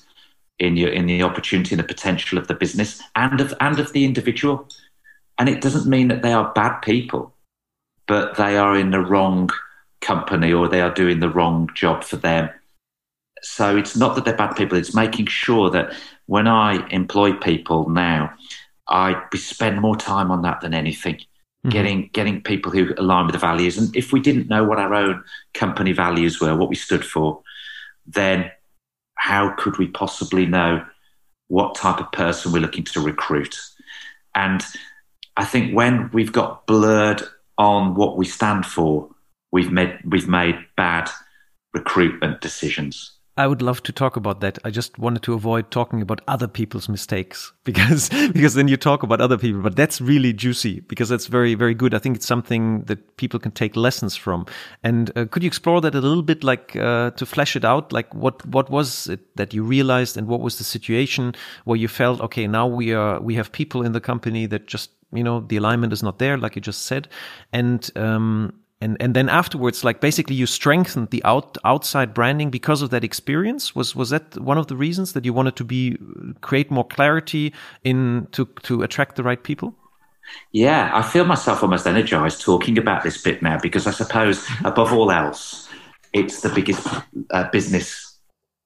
in your in the opportunity and the potential of the business and of and of the individual. And it doesn't mean that they are bad people, but they are in the wrong company or they are doing the wrong job for them. So it's not that they're bad people, it's making sure that when I employ people now, I spend more time on that than anything. Mm-hmm. Getting getting people who align with the values. And if we didn't know what our own company values were, what we stood for, then how could we possibly know what type of person we're looking to recruit? And I think when we've got blurred on what we stand for, we've made we've made bad recruitment decisions. I would love to talk about that. I just wanted to avoid talking about other people's mistakes because because then you talk about other people. But that's really juicy because that's very very good. I think it's something that people can take lessons from. And uh, could you explore that a little bit, like uh, to flesh it out? Like what what was it that you realized, and what was the situation where you felt okay? Now we are we have people in the company that just you know the alignment is not there like you just said. And um and and then afterwards like basically you strengthened the out, outside branding because of that experience. Was was that one of the reasons that you wanted to be create more clarity in to to attract the right people? Yeah i feel myself almost energized talking about this bit now because i suppose above all else it's the biggest uh, business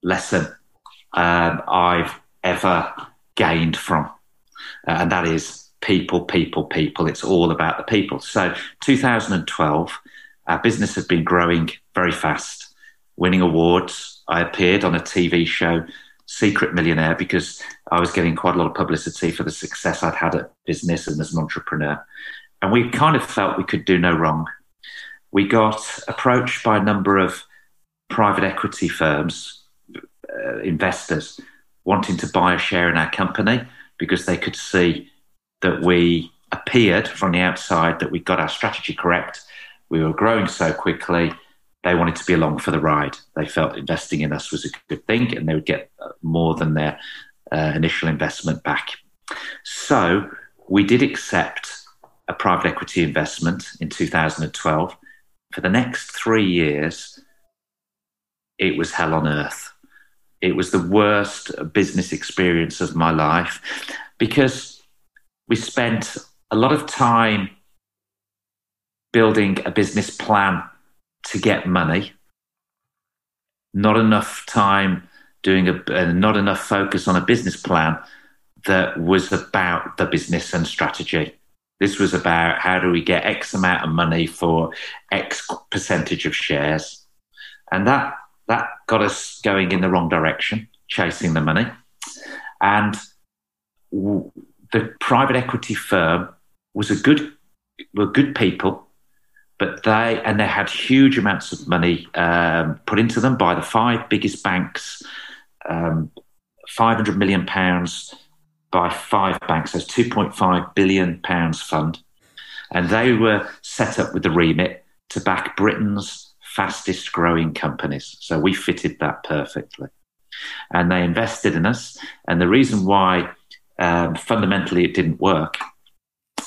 lesson um, i've ever gained from uh, and that is people, people, people. It's all about the people. So 2012, our business had been growing very fast, winning awards. I appeared on a TV show, Secret Millionaire, because I was getting quite a lot of publicity for the success I'd had at business and as an entrepreneur. And we kind of felt we could do no wrong. We got approached by a number of private equity firms, uh, investors, wanting to buy a share in our company because they could see that we appeared from the outside that we got our strategy correct. We were growing so quickly. They wanted to be along for the ride. They felt investing in us was a good thing and they would get more than their uh, initial investment back. So we did accept a private equity investment in 2012. For the next three years, it was hell on earth. It was the worst business experience of my life because we spent a lot of time building a business plan to get money, not enough time doing a, uh, not enough focus on a business plan that was about the business and strategy. This was about how do we get X amount of money for X percentage of shares. And that, that got us going in the wrong direction, chasing the money. And the private equity firm was a good were good people, but they and they had huge amounts of money um, put into them by the five biggest banks, um, five hundred million pounds by five banks. There's 2.5 billion pounds fund, and they were set up with the remit to back Britain's fastest growing companies. So we fitted that perfectly, and they invested in us. And the reason why um, fundamentally it didn't work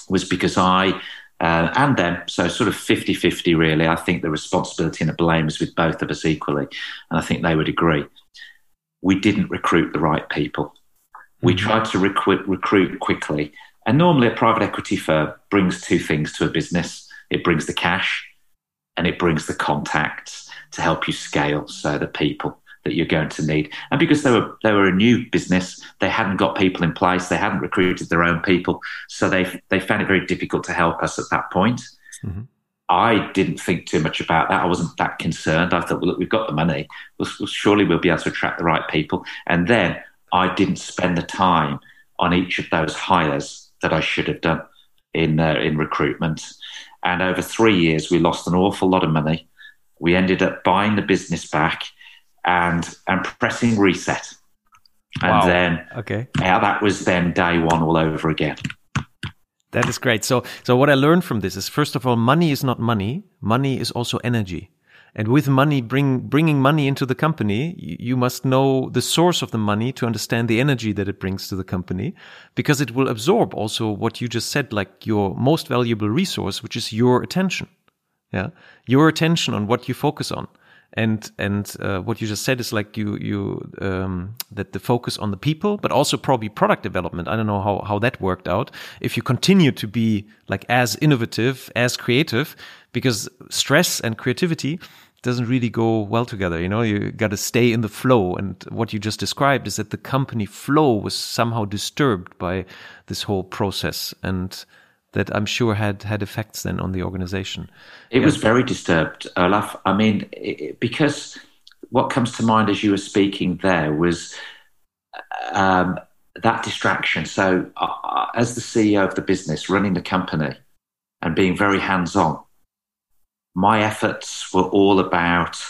was because I uh, and them. So, sort of 50 50, really. I think the responsibility and the blame is with both of us equally. And I think they would agree. We didn't recruit the right people. We mm-hmm. tried to recruit, recruit quickly. And normally, a private equity firm brings two things to a business it brings the cash and it brings the contacts to help you scale. So, the people that you're going to need. And because they were they were a new business, they hadn't got people in place, they hadn't recruited their own people, so they they found it very difficult to help us at that point. Mm-hmm. I didn't think too much about that. I wasn't that concerned. I thought, well, look, we've got the money. Well, surely we'll be able to attract the right people. And then I didn't spend the time on each of those hires that I should have done in uh, in recruitment. And over three years, we lost an awful lot of money. We ended up buying the business back and and pressing reset. And wow. then okay. Yeah, that was then day one all over again. That is great. So so what I learned from this is first of all, money is not money. Money is also energy. And with money, bring, bringing money into the company, you must know the source of the money to understand the energy that it brings to the company, because it will absorb also what you just said, like your most valuable resource, which is your attention. Yeah. Your attention on what you focus on and and uh, what you just said is like you you um, that the focus on the people but also probably product development. I don't know how how that worked out. If you continue to be like as innovative as creative because stress and creativity doesn't really go well together you know? You got to stay in the flow. And what you just described is that the company flow was somehow disturbed by this whole process. And that I'm sure had had effects then on the organization. It yeah. was very disturbed, Olaf. I mean, it, because what comes to mind as you were speaking there was um, that distraction. So, uh, as the CEO of the business, running the company and being very hands on, my efforts were all about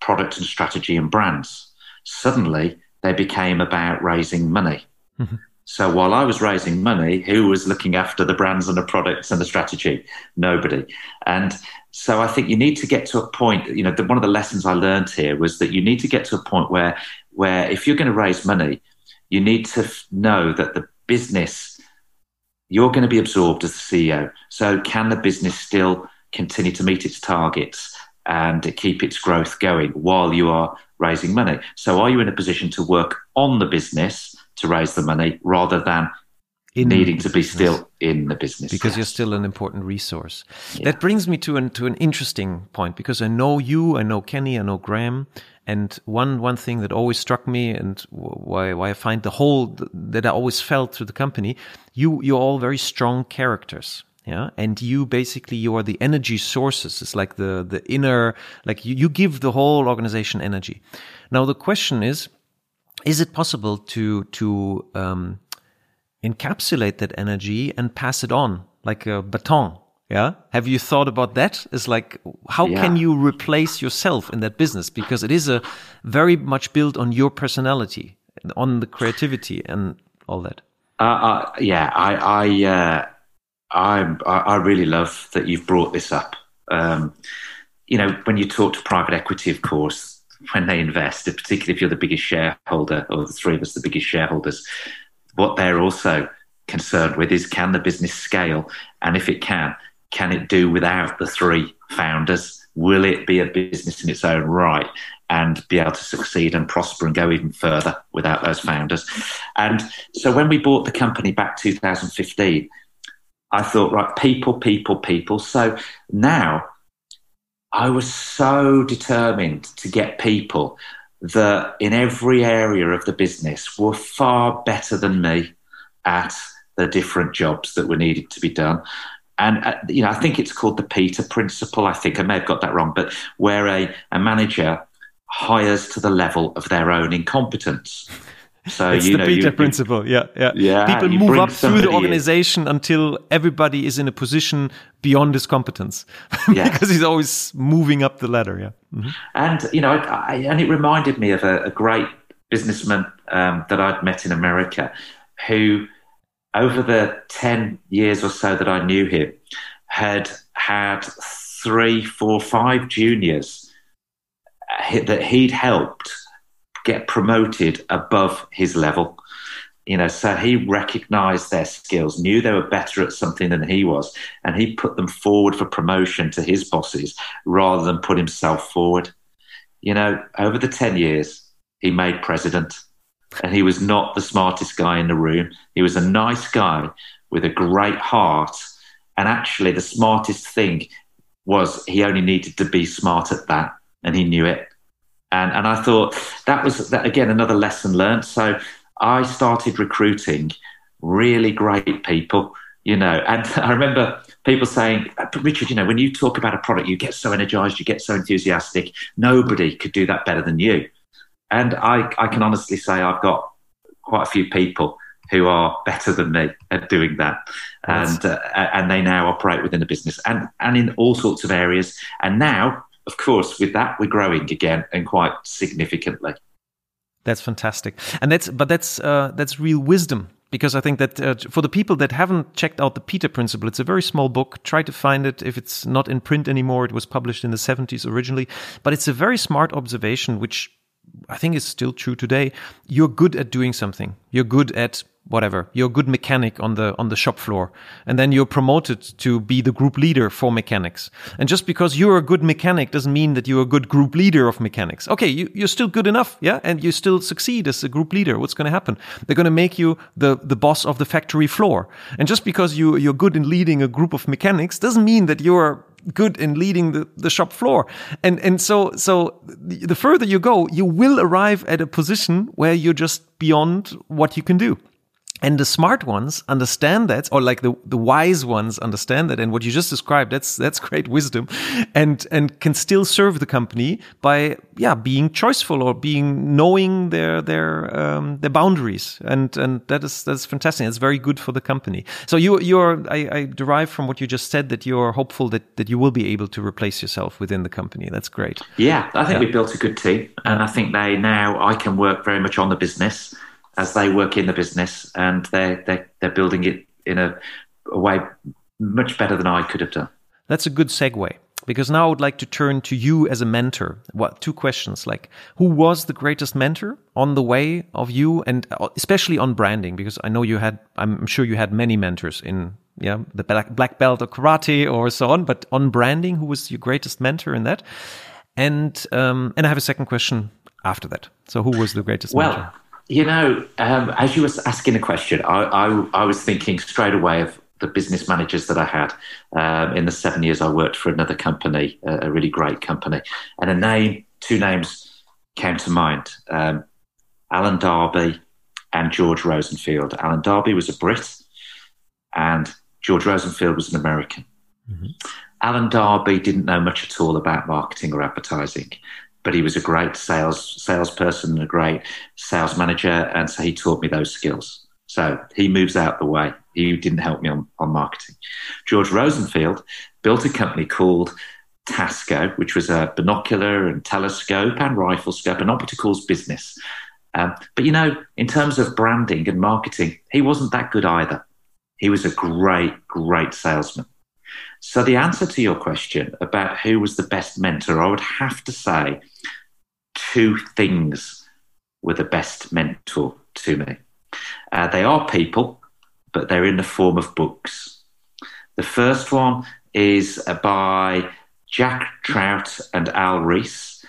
product and strategy and brands. Suddenly, they became about raising money. Mm-hmm. So while I was raising money, who was looking after the brands and the products and the strategy? Nobody. And so I think you need to get to a point. You know, the, one of the lessons I learned here was that you need to get to a point where, where if you're going to raise money, you need to f- know that the business you're going to be absorbed as the CEO. So can the business still continue to meet its targets and keep its growth going while you are raising money? So are you in a position to work on the business? To raise the money rather than in needing to be still in the business because yes. you're still an important resource. Yeah. That brings me to an to an interesting point because I know you, I know Kenny, I know Graham, and one one thing that always struck me and why why I find the whole that I always felt through the company, you you're all very strong characters. Yeah. And you basically you are the energy sources. It's like the the inner like you, you give the whole organization energy. Now the question is is it possible to to um, encapsulate that energy and pass it on like a baton? Yeah. Have you thought about that? Is like how yeah. can you replace yourself in that business because it is a very much built on your personality, on the creativity and all that. Uh, uh, yeah, I I, uh, I I really love that you've brought this up. Um, you know, when you talk to private equity, of course, when they invest, particularly if you're the biggest shareholder, or the three of us the biggest shareholders, what they're also concerned with is can the business scale? And if it can, can it do without the three founders? Will it be a business in its own right and be able to succeed and prosper and go even further without those founders? And so when we bought the company back 2015, I thought, right, people, people, people. So now I was so determined to get people that in every area of the business were far better than me at the different jobs that were needed to be done. And, uh, you know, I think it's called the Peter principle. I think I may have got that wrong, but where a, a manager hires to the level of their own incompetence. So it's you the know, Peter you, principle. Yeah, yeah. yeah People move up through the organization in. until everybody is in a position beyond his competence, yeah. because he's always moving up the ladder. Yeah. Mm-hmm. And you know, I, and it reminded me of a, a great businessman um, that I'd met in America, who over the 10 years or so that I knew him, had had three, four, five juniors that he'd helped get promoted above his level. You know, so he recognized their skills, knew they were better at something than he was, and he put them forward for promotion to his bosses rather than put himself forward. You know, over the 10 years, he made president and he was not the smartest guy in the room. He was a nice guy with a great heart. And actually, the smartest thing was he only needed to be smart at that, and he knew it. And and I thought that was that, again another lesson learned. So I started recruiting really great people, you know. And I remember people saying, Richard, you know, when you talk about a product, you get so energized, you get so enthusiastic. Nobody could do that better than you." And I, I can honestly say I've got quite a few people who are better than me at doing that, and uh, and they now operate within the business and and in all sorts of areas. And now, of course, with that, we're growing again and quite significantly. That's fantastic, and that's but that's uh, that's real wisdom because I think that uh, for the people that haven't checked out the Peter Principle, it's a very small book. Try to find it if it's not in print anymore. It was published in the 70s originally, but it's a very smart observation, which I think is still true today. You're good at doing something. You're good at whatever. You're a good mechanic on the on the shop floor, and then you're promoted to be the group leader for mechanics. And just because you're a good mechanic doesn't mean that you're a good group leader of mechanics. Okay, you, you're still good enough, yeah, and you still succeed as a group leader. What's going to happen? They're going to make you the the boss of the factory floor. And just because you you're good in leading a group of mechanics doesn't mean that you're good in leading the, the shop floor. And, and so, so the further you go, you will arrive at a position where you're just beyond what you can do. And the smart ones understand that, or like the, the wise ones understand that. And what you just described, that's, that's great wisdom and, and can still serve the company by, yeah, being choiceful or being knowing their, their, um, their boundaries. And, and that is, that's fantastic. It's very good for the company. So you, you're, I, I derive from what you just said that you're hopeful that, that you will be able to replace yourself within the company. That's great. Yeah. I think yeah. we built a good team and I think they now, I can work very much on the business as they work in the business and they're, they're, they're building it in a, a way much better than I could have done. That's a good segue because now I would like to turn to you as a mentor. What two questions like who was the greatest mentor on the way of you and uh, especially on branding because I know you had I'm sure you had many mentors in yeah the black, black belt or karate or so on but on branding who was your greatest mentor in that and um and I have a second question after that. So who was the greatest well, mentor? You know, um, as you were asking a question, I, I, I, was thinking straight away of the business managers that I had um, in the seven years I worked for another company, a, really great company, and a name, two names came to mind: um, Alan Darby and George Rosenfield. Alan Darby was a Brit, and George Rosenfield was an American. Mm-hmm. Alan Darby didn't know much at all about marketing or advertising but he was a great sales salesperson a great sales manager, and so he taught me those skills. So he moves out the way. He didn't help me on, on marketing. George Rosenfield built a company called Tasco, which was a binocular and telescope and rifle scope and opticals business. Um, but you know, in terms of branding and marketing, he wasn't that good either. He was a great, great salesman. So, the answer to your question about who was the best mentor, I would have to say two things were the best mentor to me. Uh, they are people, but they're in the form of books. The first one is by Jack Trout and Al Ries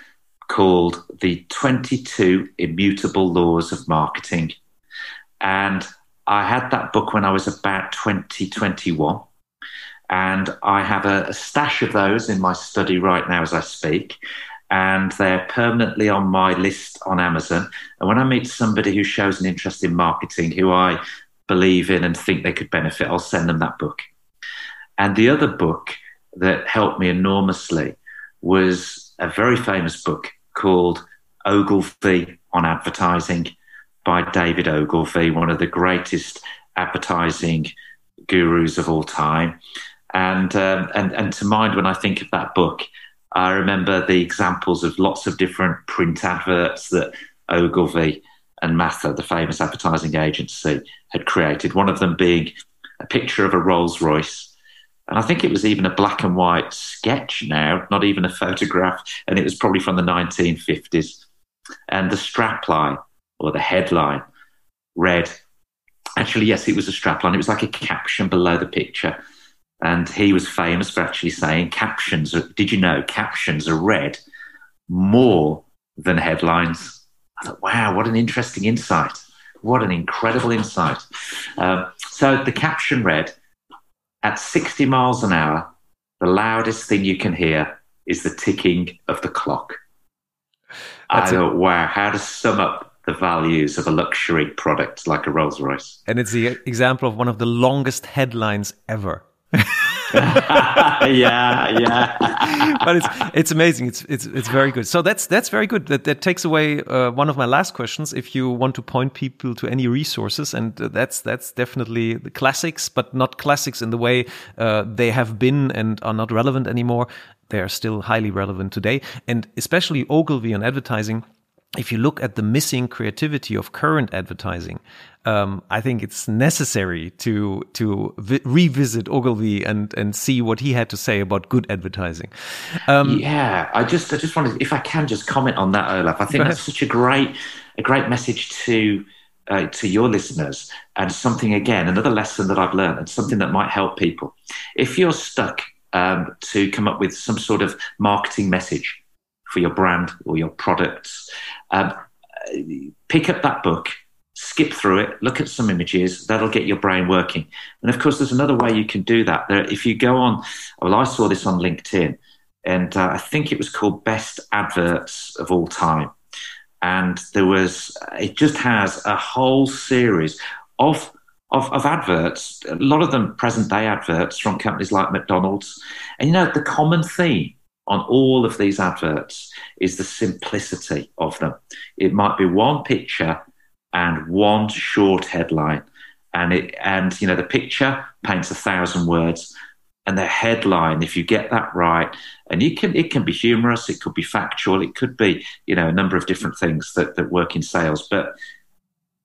called The 22 Immutable Laws of Marketing. And I had that book when I was about 2021. And I have a, a stash of those in my study right now as I speak and they're permanently on my list on Amazon. And when I meet somebody who shows an interest in marketing, who I believe in and think they could benefit, I'll send them that book. And the other book that helped me enormously was a very famous book called Ogilvy on Advertising by David Ogilvy, one of the greatest advertising gurus of all time. And, um, and, and to mind when I think of that book, I remember the examples of lots of different print adverts that Ogilvy and Mather, the famous advertising agency, had created. One of them being a picture of a Rolls Royce. And I think it was even a black and white sketch now, not even a photograph. And it was probably from the 1950s. And the strapline or the headline read, actually, yes, it was a strapline. It was like a caption below the picture. And he was famous for actually saying captions. Are, did you know captions are read more than headlines? I thought, wow, what an interesting insight. What an incredible insight. Um, so the caption read At 60 miles an hour, the loudest thing you can hear is the ticking of the clock. That's I thought, wow, how to sum up the values of a luxury product like a Rolls Royce. And it's the example of one of the longest headlines ever. yeah, yeah. but it's it's amazing. It's it's it's very good. So that's that's very good. That that takes away uh, one of my last questions. If you want to point people to any resources, and uh, that's that's definitely the classics, but not classics in the way uh, they have been and are not relevant anymore. They are still highly relevant today, and especially Ogilvy on advertising if you look at the missing creativity of current advertising, um, I think it's necessary to to vi- revisit Ogilvy and and see what he had to say about good advertising. Um, yeah, I just I just wanted, if I can, just comment on that, Olaf. I think that's such a great a great message to. Uh, to your listeners, and something again, another lesson that I've learned, and something that might help people. If you're stuck um, to come up with some sort of marketing message for your brand or your products, um, pick up that book skip through it, look at some images, that'll get your brain working. And of course, there's another way you can do that. There, if you go on, well, I saw this on LinkedIn, and uh, I think it was called Best Adverts of All Time. And there was, it just has a whole series of, of, of adverts, a lot of them present day adverts from companies like McDonald's. And you know, the common theme on all of these adverts is the simplicity of them. It might be one picture and one short headline. And it and you know the picture paints a thousand words, and the headline, if you get that right, and you can it can be humorous, it could be factual, it could be you know a number of different things that that work in sales, but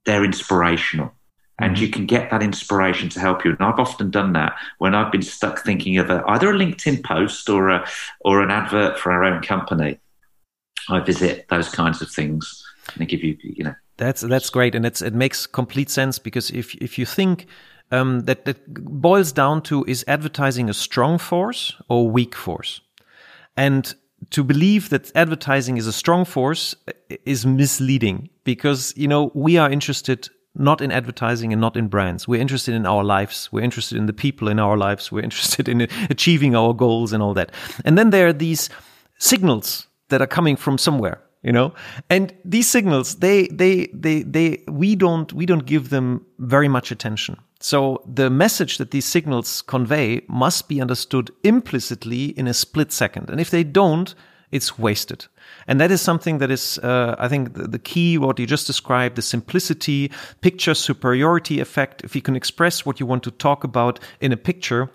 they're inspirational. And mm-hmm. you can get that inspiration to help you. And I've often done that when I've been stuck thinking of a, either a LinkedIn post or a or an advert for our own company. I visit those kinds of things and they give you, you know, that's that's great, and it's it makes complete sense because if if you think um, that that boils down to is advertising a strong force or weak force, and to believe that advertising is a strong force is misleading because you know we are interested not in advertising and not in brands. We're interested in our lives. We're interested in the people in our lives. We're interested in achieving our goals and all that. And then there are these signals that are coming from somewhere you know and these signals they they they they we don't we don't give them very much attention so the message that these signals convey must be understood implicitly in a split second and if they don't it's wasted. And that is something that is uh, i think the, the key what you just described the simplicity picture superiority effect. If you can express what you want to talk about in a picture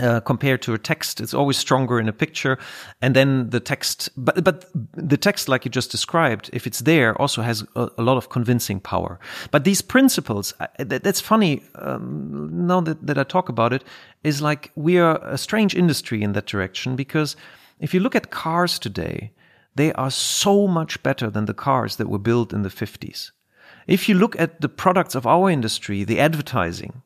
uh, compared to a text it's always stronger in a picture. And then the text but but the text like you just described if it's there also has a, a lot of convincing power. But these principles that, that's funny um, now that, that i talk about it is like we are a strange industry in that direction because if you look at cars today they are so much better than the cars that were built in the 50s if you look at the products of our industry the advertising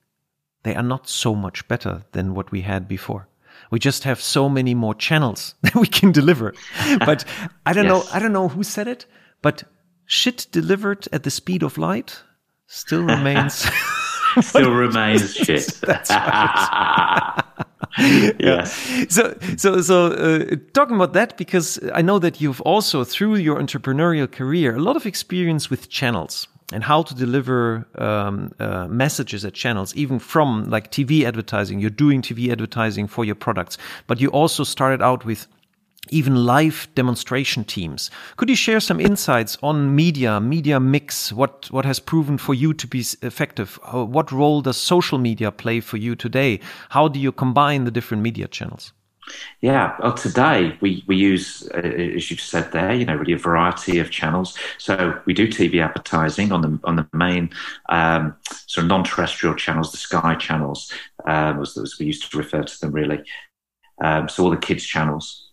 they are not so much better than what we had before. We just have so many more channels that we can deliver. But I don't yes. know, I don't know who said it, but shit delivered at the speed of light still remains still remains shit. That's right. yeah. So, so, so, uh, talking about that, because I know that you've also, through your entrepreneurial career, a lot of experience with channels and how to deliver um, uh, messages at channels, even from like TV advertising. You're doing TV advertising for your products, but you also started out with even live demonstration teams. Could you share some insights on media, media mix, what, what has proven for you to be effective? What role does social media play for you today? How do you combine the different media channels? Yeah, well, today we, we use, uh, as you've said there, you know, really a variety of channels. So we do TV advertising on the on the main um, sort of non-terrestrial channels, the Sky channels, um, as, as we used to refer to them, really. Um, so all the kids channels.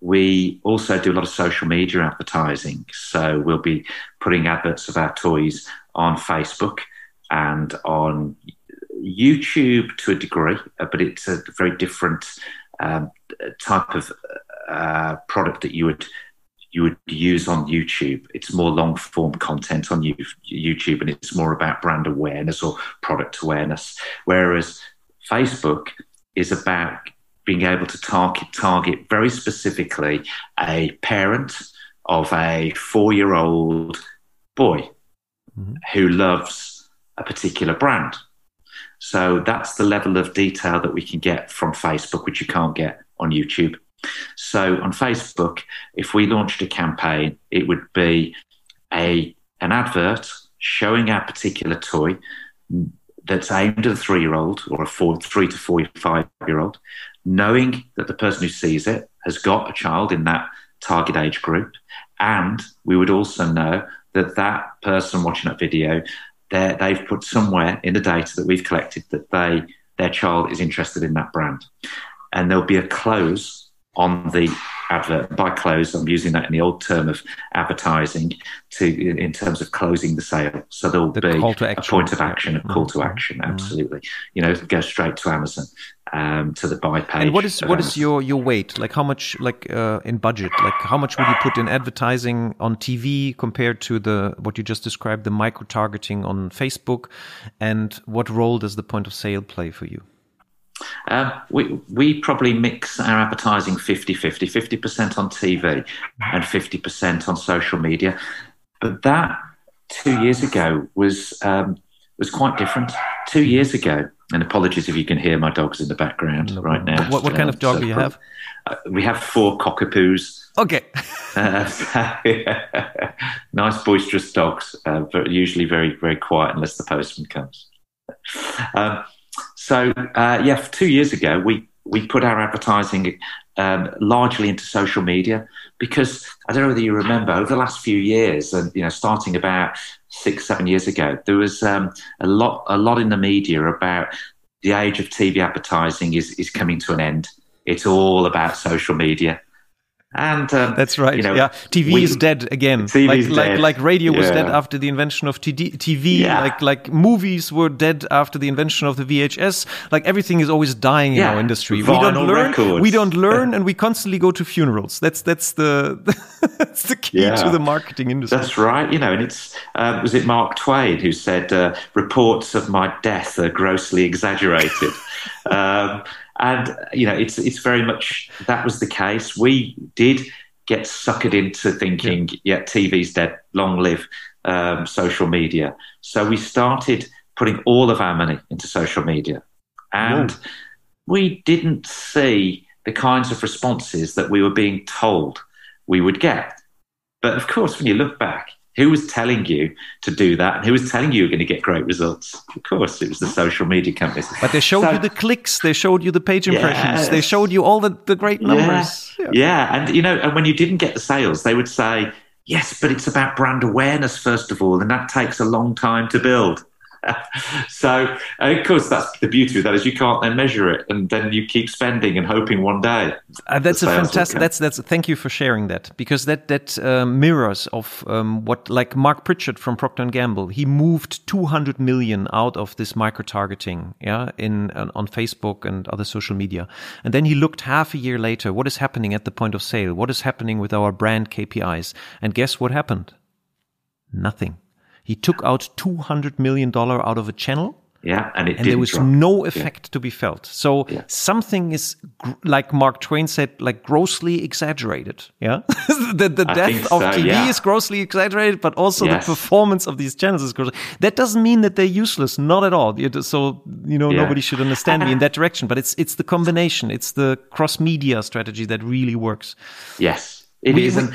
We also do a lot of social media advertising. So we'll be putting adverts of our toys on Facebook and on YouTube to a degree, uh, but it's a very different um, type of uh, product that you would you would use on YouTube. It's more long form content on YouTube, and it's more about brand awareness or product awareness. Whereas Facebook is about being able to target target very specifically a parent of a four year old boy mm-hmm. who loves a particular brand so that's the level of detail that we can get from Facebook, which you can't get on YouTube. So on Facebook, if we launched a campaign, it would be a an advert showing our particular toy that's aimed at a three year old or a four, three to four, five year old, knowing that the person who sees it has got a child in that target age group. And we would also know that that person watching that video they've put somewhere in the data that we've collected that they their child is interested in that brand, and there'll be a close on the advert. By close, I'm using that in the old term of advertising to in terms of closing the sale. So there'll the be a point of action, a call to mm-hmm. action. Mm-hmm. Absolutely, you know, go straight to Amazon um, to the buy page. And what is what is your your weight? Like how much like uh, in budget? Like how much would you put in advertising on TV compared to the what you just described, the micro targeting on Facebook? And what role does the point of sale play for you? Um, we, we probably mix our advertising 50 50, 50% on TV and 50% on social media. But that two years ago was, um, was quite different. Two years ago, and apologies if you can hear my dogs in the background no right now. What, what kind of dog so do you have? Uh, we have four cockapoos. Okay. uh, nice, boisterous dogs, uh, but usually very, very quiet unless the postman comes. Um, so, uh, yeah, two years ago, we, we put our advertising um, largely into social media because I don't know whether you remember over the last few years, and you know, starting about six, seven years ago, there was um, a lot, a lot in the media about the age of TV advertising is is coming to an end. It's all about social media. And um, that's right. You know, yeah, TV we, is dead again. TV like, is like, dead. like radio was dead after the invention of TV. Yeah. Like like movies were dead after the invention of the VHS. Like everything is always dying yeah. in our industry. Vinyl we don't learn. Records. We don't learn, and we constantly go to funerals. That's that's the that's the key yeah. to the marketing industry. That's right. You know, and it's uh, was it Mark Twain who said uh, reports of my death are grossly exaggerated. um, and you know, it's it's very much that was the case. We did get suckered into thinking, yeah, yeah TV's dead, long live um, social media. So we started putting all of our money into social media, and we didn't see the kinds of responses that we were being told we would get. But of course, when you look back, who was telling you to do that? And who was telling you you're going to get great results? Of course, it was the social media companies. But they showed so, you the clicks, they showed you the page impressions, they showed you all the, the great numbers. Yeah. yeah. yeah. And, you know, and when you didn't get the sales, they would say, yes, but it's about brand awareness, first of all, and that takes a long time to build. so, of course, that's the beauty of that is you can't then measure it, and then you keep spending and hoping one day. Uh, that's a fantastic. That's that's. Thank you for sharing that because that that uh, mirrors of um, what like Mark Pritchard from Procter and Gamble. He moved 200 million out of this micro targeting, yeah, in on Facebook and other social media, and then he looked half a year later. What is happening at the point of sale? What is happening with our brand KPIs? And guess what happened? Nothing. He took out $200 million out of a channel. Yeah, and, it and there was drop. no effect yeah. to be felt. So yeah. something is, like Mark Twain said, like grossly exaggerated. Yeah, the, the death so, of TV yeah. is grossly exaggerated, but also yes. the performance of these channels is grossly. That doesn't mean that they're useless, not at all. So you know, nobody should understand me in that direction. But it's it's the combination, it's the cross media strategy that really works. Yes, it we, is. And,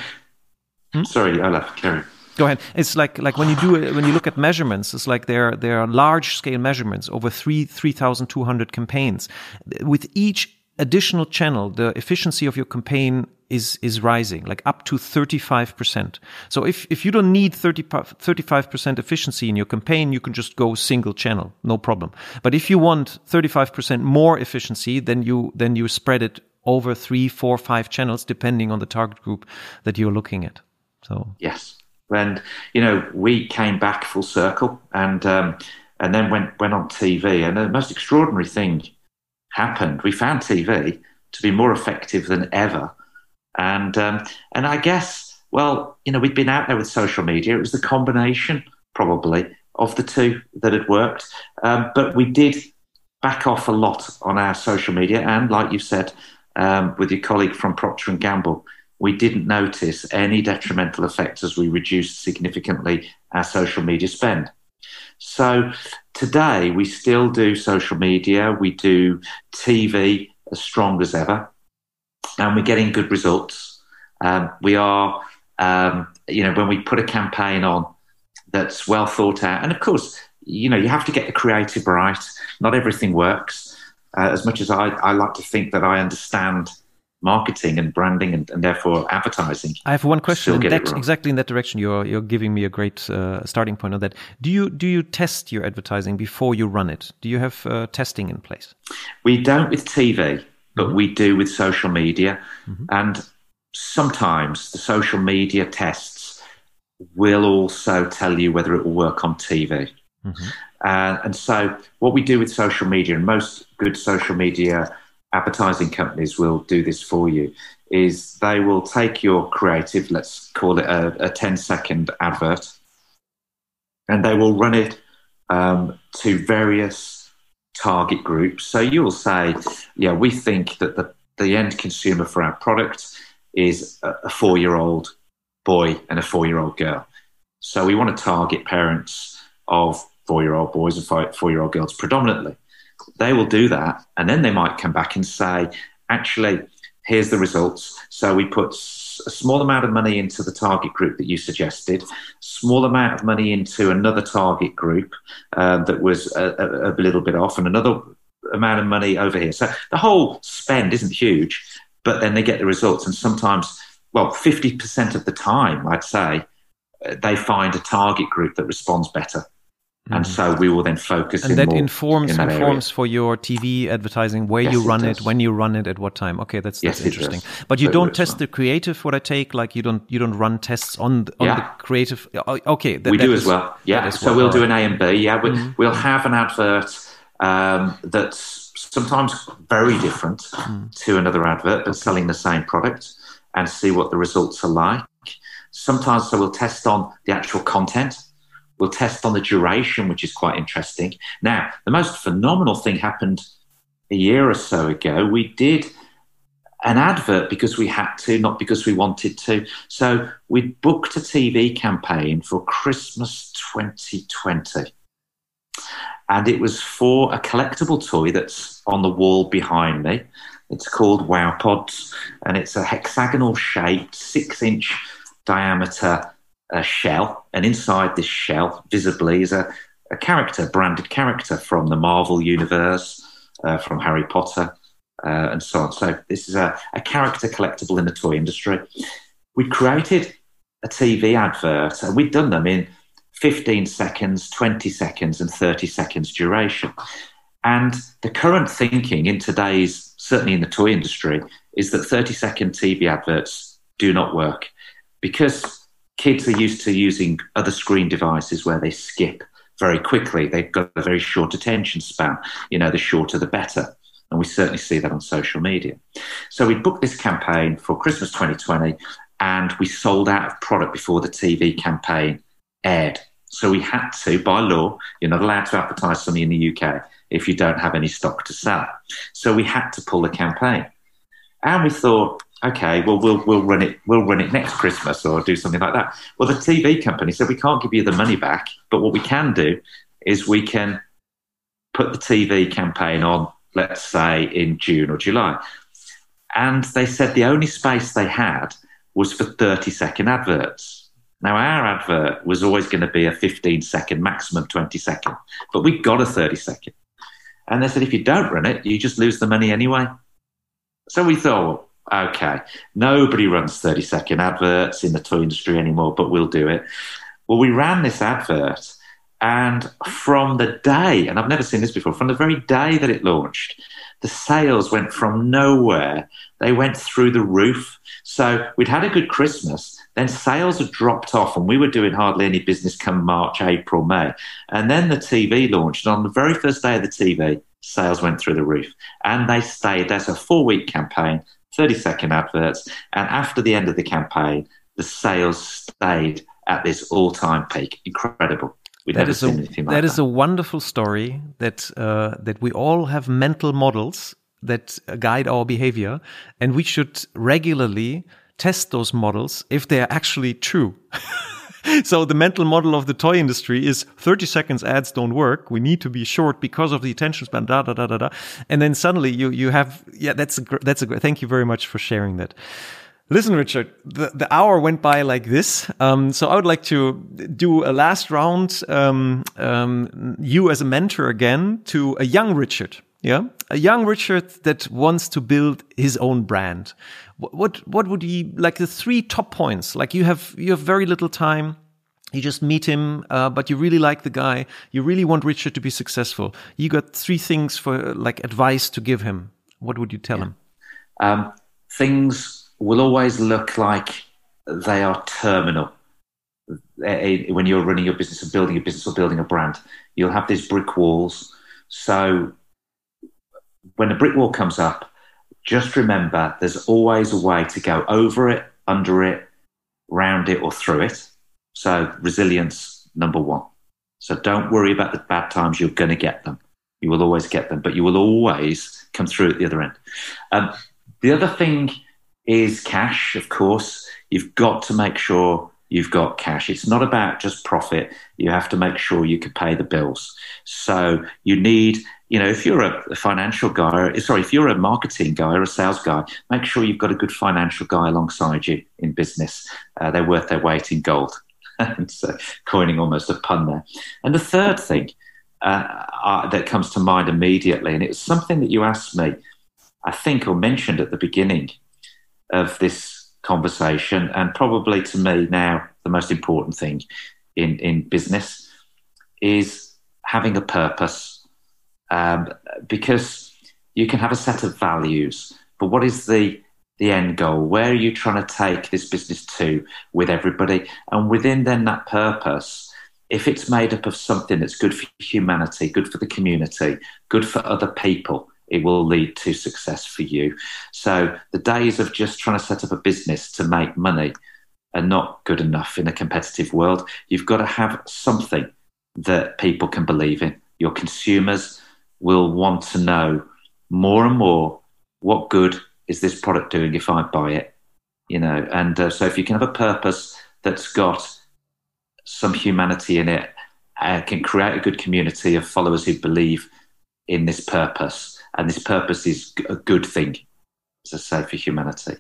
hmm? Sorry, Olaf, carry go ahead it's like like when you do it when you look at measurements it's like there there are large scale measurements over three 3200 campaigns with each additional channel, the efficiency of your campaign is is rising, like up to 35%. So if, if you don't need 30, 35% efficiency in your campaign, you can just go single channel, no problem. But if you want 35% more efficiency, then you then you spread it over three, four, five channels, depending on the target group that you're looking at. So yes, and you know we came back full circle, and um, and then went went on TV, and the most extraordinary thing happened. We found TV to be more effective than ever, and um, and I guess well, you know, we'd been out there with social media. It was the combination probably of the two that had worked, um, but we did back off a lot on our social media, and like you said, um, with your colleague from Procter and Gamble, we didn't notice any detrimental effects as we reduced significantly our social media spend. So today we still do social media, we do TV as strong as ever, and we're getting good results. Um, we are, um, you know, when we put a campaign on that's well thought out, and of course, you know, you have to get the creative right. Not everything works. Uh, as much as I, I like to think that I understand marketing and branding and, and therefore advertising. I have one question. In that, exactly in that direction, you're you're giving me a great uh, starting point on that. Do you do you test your advertising before you run it? Do you have uh, testing in place? We don't with TV, but mm-hmm. we do with social media, mm-hmm. and sometimes the social media tests will also tell you whether it will work on TV. Mm-hmm. Uh, and so, what we do with social media, and most good social media advertising companies will do this for you is they will take your creative, let's call it a, a 10 second advert, and they will run it um, to various target groups. So you'll say, yeah, we think that the, the end consumer for our product is a, a four year old boy and a four year old girl. So we want to target parents of four year old boys and four year old girls predominantly they will do that. And then they might come back and say, actually, here's the results. So we put a small amount of money into the target group that you suggested, small amount of money into another target group uh, that was a, a, a little bit off, and another amount of money over here. So the whole spend isn't huge, but then they get the results. And sometimes, well, 50% of the time, I'd say, uh, they find a target group that responds better. And mm-hmm. so we will then focus. And that informs in that informs area. for your TV advertising where yes, you run it, it, when you run it, at what time. Okay, that's yes, interesting. But you so don't test well. the creative. What I take, like you don't you don't run tests on on yeah. the creative. Oh, okay, that, we that do is, as well. Yeah, so well. we'll do an A and B. Yeah, we, mm-hmm. we'll have an advert um, that's sometimes very different mm. to another advert, but selling the same product, and see what the results are like. Sometimes, so we'll test on the actual content We'll test on the duration, which is quite interesting. Now, the most phenomenal thing happened a year or so ago. We did an advert because we had to, not because we wanted to. So we booked a TV campaign for Christmas 2020. And it was for a collectible toy that's on the wall behind me. It's called Wow Pods, and it's a hexagonal shaped, six inch diameter a shell, and inside this shell, visibly, is a, a character, branded character from the Marvel universe, uh, from Harry Potter, uh, and so on. So this is a, a character collectible in the toy industry. We created a TV advert, and we'd done them in 15 seconds, 20 seconds, and 30 seconds duration. And the current thinking in today's, certainly in the toy industry, is that 30 second TV adverts do not work because kids are used to using other screen devices where they skip very quickly. They've got a very short attention span. You know, the shorter the better. And we certainly see that on social media. So we booked this campaign for Christmas 2020 and we sold out of product before the TV campaign aired. So we had to, by law, you're not allowed to advertise something in the UK if you don't have any stock to sell. So we had to pull the campaign. And we thought, okay, well, we'll we'll run it we'll run it next Christmas or do something like that. Well, the TV company said we can't give you the money back, but what we can do is we can put the TV campaign on, let's say in June or July. And they said the only space they had was for 30 second adverts. Now, our advert was always going to be a 15 second, maximum 20 second, but we got a 30 second. And they said, if you don't run it, you just lose the money anyway. So we thought, okay, nobody runs 30 second adverts in the toy industry anymore, but we'll do it. Well, we ran this advert, and from the day, and I've never seen this before, from the very day that it launched, the sales went from nowhere. They went through the roof. So we'd had a good Christmas. Then sales had dropped off, and we were doing hardly any business come March, April, May. And then the TV launched. And on the very first day of the TV, sales went through the roof. And they stayed. That's a four week campaign, 30 second adverts. And after the end of the campaign, the sales stayed at this all time peak. Incredible. We'd that is a, like that, that is a wonderful story that uh, that we all have mental models that guide our behavior, and we should regularly test those models if they are actually true. so the mental model of the toy industry is 30 seconds ads don't work. We need to be short because of the attention span, da, da, da, da, da. And then suddenly you, you have, yeah, that's a, that's a, thank you very much for sharing that. Listen, Richard, the, the hour went by like this. Um, so I would like to do a last round, um, um, you as a mentor again to a young Richard. Yeah. A young Richard that wants to build his own brand. What, what, what would he like the three top points? Like you have, you have very little time. You just meet him, uh, but you really like the guy. You really want Richard to be successful. You got three things for like advice to give him. What would you tell yeah. him? Um, things will always look like they are terminal. When you're running your business or building a business or building a brand, you'll have these brick walls. So when a brick wall comes up, just remember there's always a way to go over it, under it, round it, or through it. So resilience, number one. So don't worry about the bad times, you're going to get them. You will always get them, but you will always come through at the other end. Um, the other thing is cash, of course. You've got to make sure you've got cash. It's not about just profit. You have to make sure you can pay the bills. So you need, you know, if you're a, financial guy, sorry, if you're a marketing guy or a sales guy, make sure you've got a good financial guy alongside you in business. Uh, they're worth their weight in gold. so coining almost a pun there. And the third thing uh, uh, that comes to mind immediately, and it was something that you asked me, I think, or mentioned at the beginning of this conversation, and probably to me now, the most important thing in, in business is having a purpose. Um, because you can have a set of values, but what is the the end goal? Where are you trying to take this business to with everybody? And within then that purpose, if it's made up of something that's good for humanity, good for the community, good for other people, it will lead to success for you. So the days of just trying to set up a business to make money are not good enough in a competitive world. You've got to have something that people can believe in. Your consumers will want to know more and more what good is this product doing if I buy it, you know. And uh, so if you can have a purpose that's got some humanity in it, uh, can create a good community of followers who believe in this purpose and this purpose is a good thing, as I say, for humanity,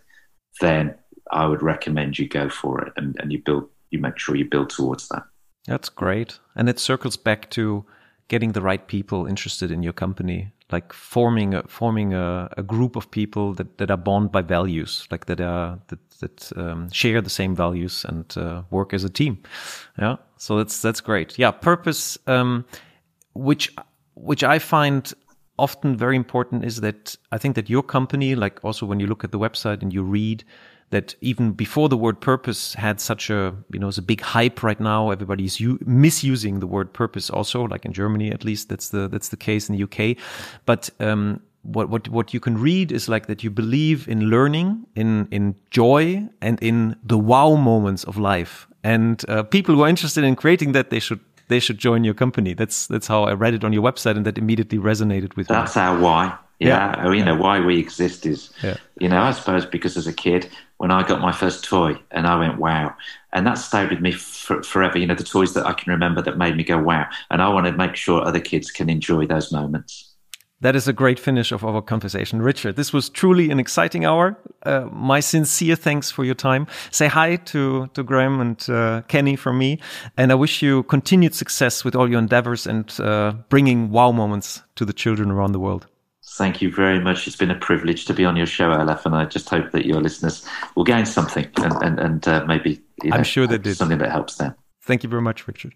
then I would recommend you go for it and, and you build, you make sure you build towards that. That's great. And it circles back to getting the right people interested in your company, like forming a, forming a, a group of people that, that are bound by values, like that are that, that um, share the same values and uh, work as a team. Yeah, so that's that's great. Yeah, purpose, um, which which I find often very important is that I think that your company, like also when you look at the website and you read that even before the word purpose had such a, you know, it's a big hype right now. Everybody's misusing the word purpose also, like in Germany, at least that's the, that's the case in the UK. But, um, what, what, what you can read is like that you believe in learning, in, in joy and in the wow moments of life. And, uh, people who are interested in creating that, they should they should join your company. That's that's how I read it on your website, and that immediately resonated with that's me. That's our why. Yeah, yeah. Oh, you know why we exist is, yeah. you know, I suppose because as a kid, when I got my first toy, and I went wow, and that stayed with me for, forever. You know, the toys that I can remember that made me go wow, and I want to make sure other kids can enjoy those moments. That is a great finish of our conversation. Richard, this was truly an exciting hour. Uh, my sincere thanks for your time. Say hi to, to Graham and uh, Kenny from me. And I wish you continued success with all your endeavors and uh, bringing wow moments to the children around the world. Thank you very much. It's been a privilege to be on your show, Elif, and I just hope that your listeners will gain something and, and, and uh, maybe you know, I'm sure they did. something that helps them. Thank you very much, Richard.